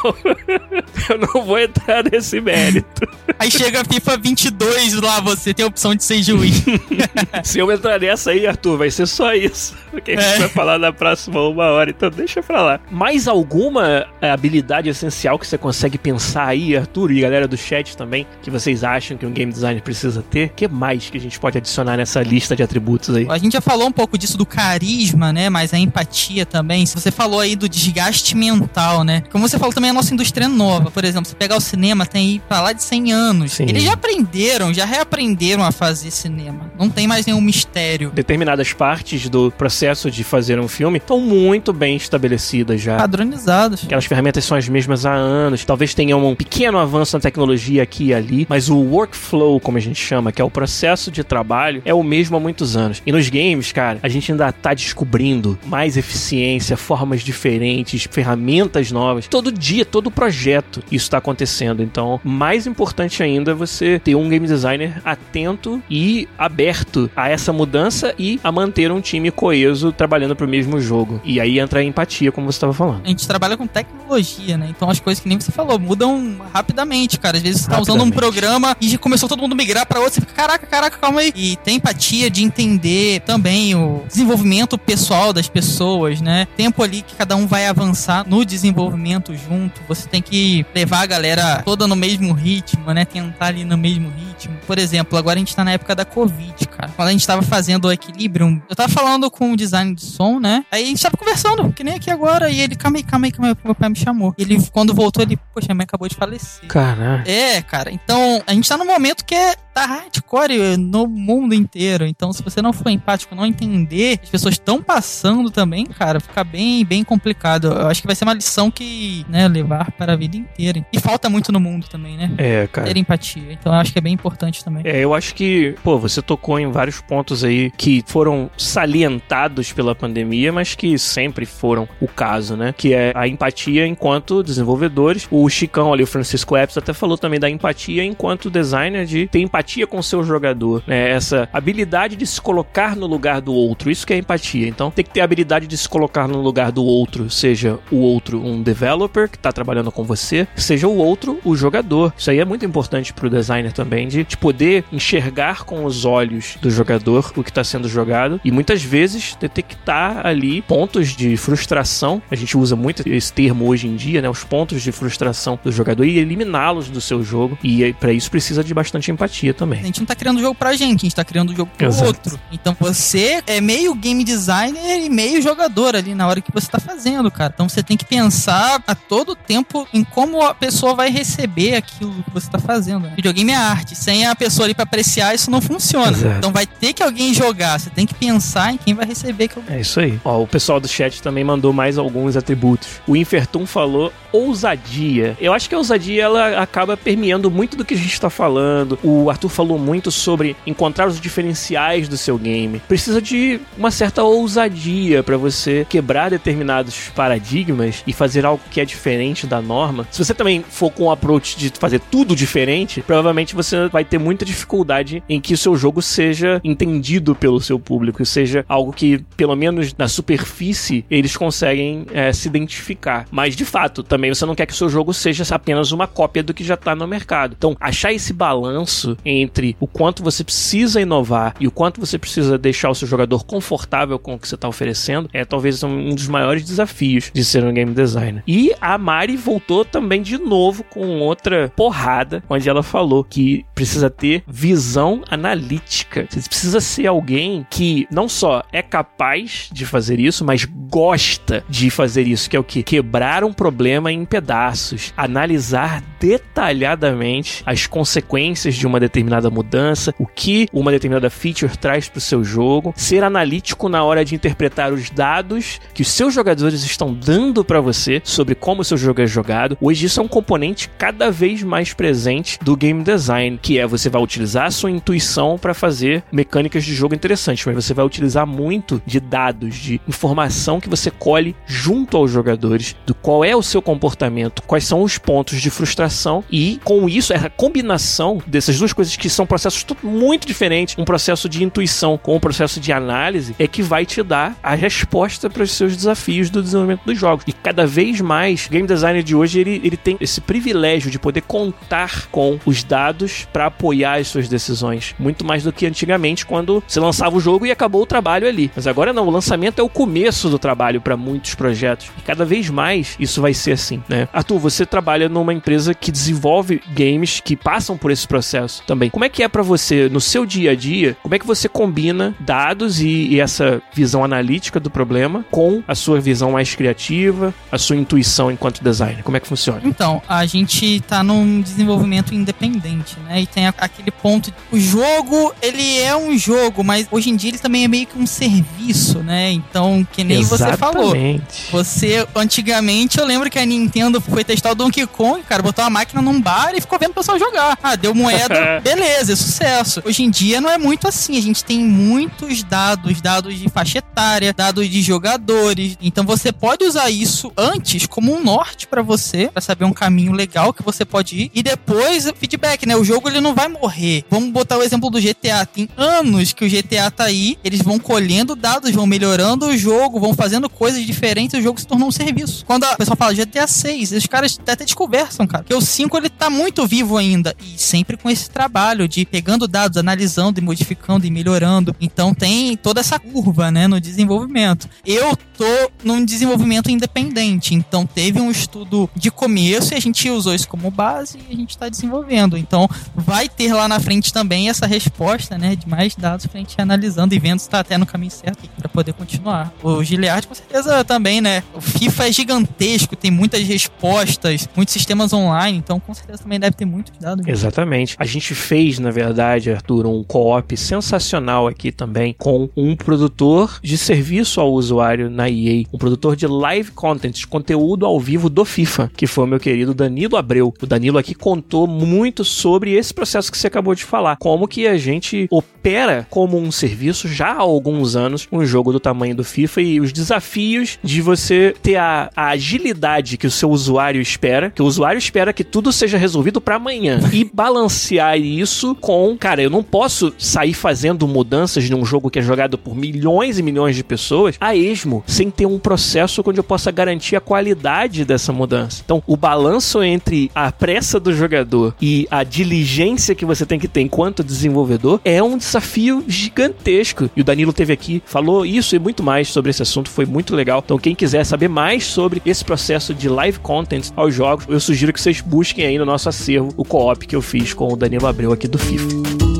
A: Eu não vou entrar nesse mérito.
B: Aí chega a FIFA 22 lá, você tem a opção de ser juiz.
A: Se eu entrar nessa aí, Arthur, vai ser só isso. Porque a gente é. vai falar na próxima uma hora, então deixa pra lá. Mais alguma é, habilidade essencial que você consegue pensar aí, Arthur, e galera do chat também, que vocês acham que um game designer precisa ter? O que mais que a gente pode adicionar nessa lista de atributos aí?
B: A gente já falou um pouco disso do carisma, né? Mas a empatia também. Você falou aí do desgaste mental, né? Como você falou também, a nossa indústria é nova. Por exemplo, você pegar o cinema, tem aí pra lá de 100 anos. Sim. Eles já aprenderam, já reaprenderam a fazer cinema. Não tem mais nenhum mistério.
A: Determinadas partes do processo de fazer um filme estão muito bem estabelecidas já.
B: Padronizadas.
A: Aquelas ferramentas são as mesmas há anos. Talvez tenham um pequeno avanço na tecnologia aqui e ali, mas o workflow, como a gente chama, que é o processo de trabalho, é o mesmo há muitos anos. E nos games, cara, a gente ainda tá descobrindo mais eficiência, formas diferentes, ferramentas novas. Todo dia, todo projeto, isso está acontecendo. Então, mais importante ainda é você ter um game designer atento e aberto a essa mudança e a manter um time coeso trabalhando pro mesmo jogo. E aí entra a empatia, como você estava falando.
B: A gente trabalha com tecnologia, né? Então as coisas que nem você falou mudam rapidamente, cara. Às vezes você tá usando um programa e começou todo mundo migrar para outro, você fica, caraca, caraca, calma aí. E tem empatia de entender também o desenvolvimento pessoal das pessoas, né? Tempo ali que cada um vai avançar no desenvolvimento junto. Você tem que levar a galera toda no mesmo ritmo, né? Tentar ali no mesmo ritmo. Por exemplo, agora a gente tá na época da Covid, cara. Quando a gente tava fazendo o Equilibrium, eu tava falando com o design de som, né? Aí a gente tava conversando, que nem aqui agora. E ele, calma aí, calma aí, calma aí, meu pai me chamou. Ele, quando voltou, ele, poxa, minha mãe acabou de falecer.
A: Caralho.
B: É, cara. Então, a gente tá num momento que é tá hardcore no mundo inteiro. Então, se você não for empático, não entender, as pessoas estão passando também, cara, fica bem, bem complicado. Eu acho que vai ser uma lição que, né, levar para a vida inteira. E falta muito no mundo também, né?
A: É, cara.
B: Ter empatia. Então, eu acho que é bem importante também.
A: É, eu acho que, pô, você tocou em vários pontos aí que foram salientados pela pandemia, mas que sempre foram o caso, né? Que é a empatia enquanto desenvolvedores. O Chicão ali, o Francisco Epps, até falou também da empatia enquanto designer, de ter empatia empatia com o seu jogador, né? Essa habilidade de se colocar no lugar do outro. Isso que é empatia. Então tem que ter a habilidade de se colocar no lugar do outro, seja o outro um developer que está trabalhando com você, seja o outro o jogador. Isso aí é muito importante para o designer também, de, de poder enxergar com os olhos do jogador o que está sendo jogado e muitas vezes detectar ali pontos de frustração. A gente usa muito esse termo hoje em dia, né? Os pontos de frustração do jogador e eliminá-los do seu jogo. E para isso precisa de bastante empatia também.
B: A gente não tá criando o jogo pra gente, a gente tá criando o jogo pro
A: Exato.
B: outro. Então você é meio game designer e meio jogador ali na hora que você tá fazendo, cara. Então você tem que pensar a todo tempo em como a pessoa vai receber aquilo que você tá fazendo. Né? Videogame é arte. Sem a pessoa ali pra apreciar, isso não funciona.
A: Exato.
B: Então vai ter que alguém jogar. Você tem que pensar em quem vai receber aquilo.
A: É isso aí. Ó, o pessoal do chat também mandou mais alguns atributos. O Infertum falou ousadia. Eu acho que a ousadia ela acaba permeando muito do que a gente está falando. O Arthur falou muito sobre encontrar os diferenciais do seu game. Precisa de uma certa ousadia para você quebrar determinados paradigmas e fazer algo que é diferente da norma. Se você também for com o approach de fazer tudo diferente, provavelmente você vai ter muita dificuldade em que o seu jogo seja entendido pelo seu público, seja algo que, pelo menos na superfície, eles conseguem é, se identificar. Mas de fato, também você não quer que o seu jogo seja apenas uma cópia do que já está no mercado. Então, achar esse balanço entre o quanto você precisa inovar e o quanto você precisa deixar o seu jogador confortável com o que você está oferecendo é talvez um dos maiores desafios de ser um game designer. E a Mari voltou também de novo com outra porrada, onde ela falou que precisa ter visão analítica. Você precisa ser alguém que não só é capaz de fazer isso, mas gosta de fazer isso, que é o que? Quebrar um problema em pedaços, analisar detalhadamente as consequências de uma determinada mudança, o que uma determinada feature traz para o seu jogo, ser analítico na hora de interpretar os dados que os seus jogadores estão dando para você sobre como o seu jogo é jogado. Hoje isso é um componente cada vez mais presente do game design, que é você vai utilizar a sua intuição para fazer mecânicas de jogo interessantes, mas você vai utilizar muito de dados, de informação que você colhe junto aos jogadores, do qual é o seu comportamento, quais são os pontos de frustração e com isso essa combinação dessas duas coisas que são processos muito diferentes, um processo de intuição com um processo de análise, é que vai te dar a resposta para os seus desafios do desenvolvimento dos jogos. E cada vez mais, o game designer de hoje ele, ele tem esse privilégio de poder contar com os dados para apoiar as suas decisões, muito mais do que antigamente quando você lançava o jogo e acabou o trabalho ali. Mas agora não, o lançamento é o começo do trabalho para muitos projetos. E cada vez mais isso vai ser assim, né? Arthur, você trabalha numa empresa que desenvolve games que passam por esse processo também. Como é que é para você no seu dia a dia? Como é que você combina dados e, e essa visão analítica do problema com a sua visão mais criativa, a sua intuição enquanto designer? Como é que funciona?
B: Então, a gente tá num desenvolvimento independente, né? E tem aquele ponto. O jogo, ele é um jogo, mas hoje em dia ele também é meio que um serviço, né? Então, que nem você falou.
A: Exatamente.
B: Você, antigamente, eu lembro que a Nintendo foi testar o Donkey Kong, cara, botou a máquina num bar e ficou vendo o pessoal jogar. Ah, deu moeda, beleza, é sucesso. Hoje em dia não é muito assim, a gente tem muitos dados, dados de faixa etária, dados de jogadores. Então você pode usar isso antes como um norte pra você, pra saber um caminho legal que você pode ir e depois feedback, né? O jogo ele não vai morrer. Vamos botar o exemplo do GTA. Tem anos que o GTA tá aí, eles vão colhendo dados, vão melhorando o jogo, vão fazendo coisas diferentes, o jogo se tornou um serviço. Quando a pessoa fala GTA 6, os caras até desconversam, cara. Porque o 5 ele tá muito vivo ainda e sempre com esse trabalho de pegando dados, analisando e modificando e melhorando. Então tem toda essa curva, né, no desenvolvimento. Eu tô num desenvolvimento independente, então teve um estudo de começo e a gente usou isso como base e a gente tá desenvolvendo. Então vai ter lá na frente também essa resposta, né, de mais dados pra gente ir analisando e vendo se tá até no caminho certo para poder continuar. O Giliard com certeza também, né? O FIFA é gigantesco, tem muitas respostas, muitos sistemas online, então com certeza também deve ter muitos dados.
A: Exatamente. A gente fez, na verdade, Arthur, um co-op sensacional aqui também com um produtor de serviço ao usuário na EA, um produtor de live content, de conteúdo ao vivo do FIFA, que foi o meu querido Danilo Abreu. O Danilo aqui contou muito sobre esse processo que você acabou de falar, como que a gente opera como um serviço já há alguns anos um jogo do tamanho do FIFA e os desafios de você ter a, a agilidade que o seu usuário espera, que o usuário espera que tudo seja resolvido para amanhã. E balancear isso com, cara, eu não posso sair fazendo mudanças num jogo que é jogado por milhões e milhões de pessoas a esmo, sem ter um processo onde eu possa garantir a qualidade dessa mudança. Então, o balanço entre a pressa do jogador e a diligência que você tem que ter enquanto desenvolvedor é um desafio gigantesco. E o Danilo teve aqui, falou isso e muito mais sobre esse assunto, foi muito legal. Então, quem quiser saber mais sobre esse processo de live content aos jogos, eu sugiro que vocês busquem aí no nosso acervo o co-op que eu fiz com o Danilo Abreu aqui do FIFA.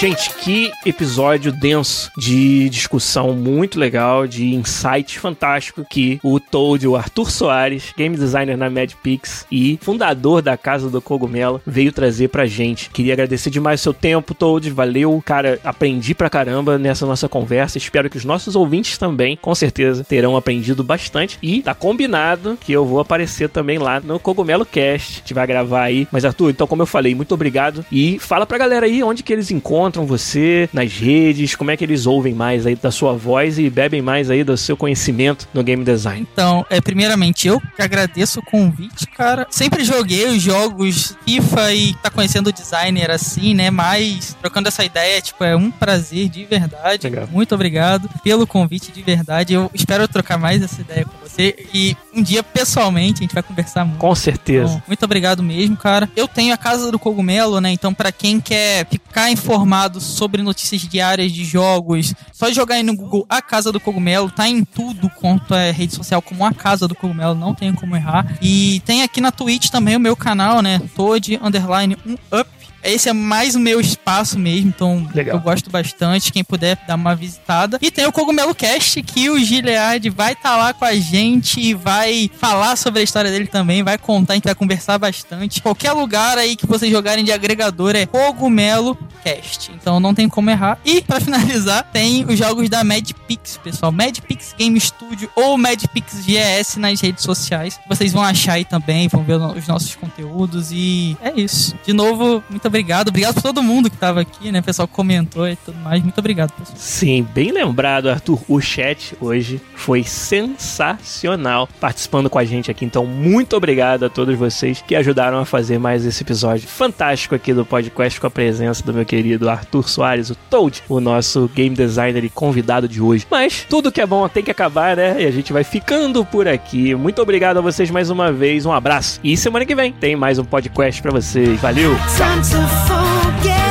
A: Gente, que episódio denso de discussão muito legal, de insight fantástico que o Toad, o Arthur Soares, game designer na MadPix e fundador da Casa do Cogumelo, veio trazer pra gente. Queria agradecer demais o seu tempo, Toad. Valeu, cara. Aprendi pra caramba nessa nossa conversa. Espero que os nossos ouvintes também, com certeza, terão aprendido bastante. E tá combinado que eu vou aparecer também lá no Cogumelo Cast. A gente vai gravar aí. Mas, Arthur, então, como eu falei, muito obrigado. E fala pra galera aí onde que eles encontram encontram você nas redes? Como é que eles ouvem mais aí da sua voz e bebem mais aí do seu conhecimento no game design?
B: Então, é, primeiramente, eu que agradeço o convite, cara. Sempre joguei os jogos FIFA e tá conhecendo o designer assim, né? Mas trocando essa ideia, tipo, é um prazer de verdade. Legal. Muito obrigado pelo convite de verdade. Eu espero trocar mais essa ideia com você e um dia pessoalmente a gente vai conversar muito.
A: Com certeza.
B: Então, muito obrigado mesmo, cara. Eu tenho a Casa do Cogumelo, né? Então, para quem quer ficar informado sobre notícias diárias de jogos, só jogar aí no Google A Casa do Cogumelo, tá em tudo quanto é rede social como A Casa do Cogumelo, não tem como errar. E tem aqui na Twitch também o meu canal, né? Toad Underline 1 Up esse é mais o meu espaço mesmo, então Legal. eu gosto bastante. Quem puder dar uma visitada. E tem o Cogumelo Cast, que o Giliard vai estar tá lá com a gente e vai falar sobre a história dele também, vai contar, a gente vai conversar bastante. Qualquer lugar aí que vocês jogarem de agregador é Cogumelo Cast. Então não tem como errar. E para finalizar, tem os jogos da Madpix, pessoal. Madpix Game Studio ou Madpix GS nas redes sociais. Vocês vão achar aí também, vão ver os nossos conteúdos e é isso. De novo, muito obrigado. Obrigado por todo mundo que tava aqui, né? O pessoal comentou e tudo mais. Muito obrigado, pessoal.
A: Sim, bem lembrado, Arthur. O chat hoje foi sensacional participando com a gente aqui. Então, muito obrigado a todos vocês que ajudaram a fazer mais esse episódio fantástico aqui do podcast com a presença do meu querido Arthur Soares, o Toad, o nosso game designer e convidado de hoje. Mas tudo que é bom tem que acabar, né? E a gente vai ficando por aqui. Muito obrigado a vocês mais uma vez. Um abraço. E semana que vem tem mais um podcast para vocês. Valeu! Tchau! to forget.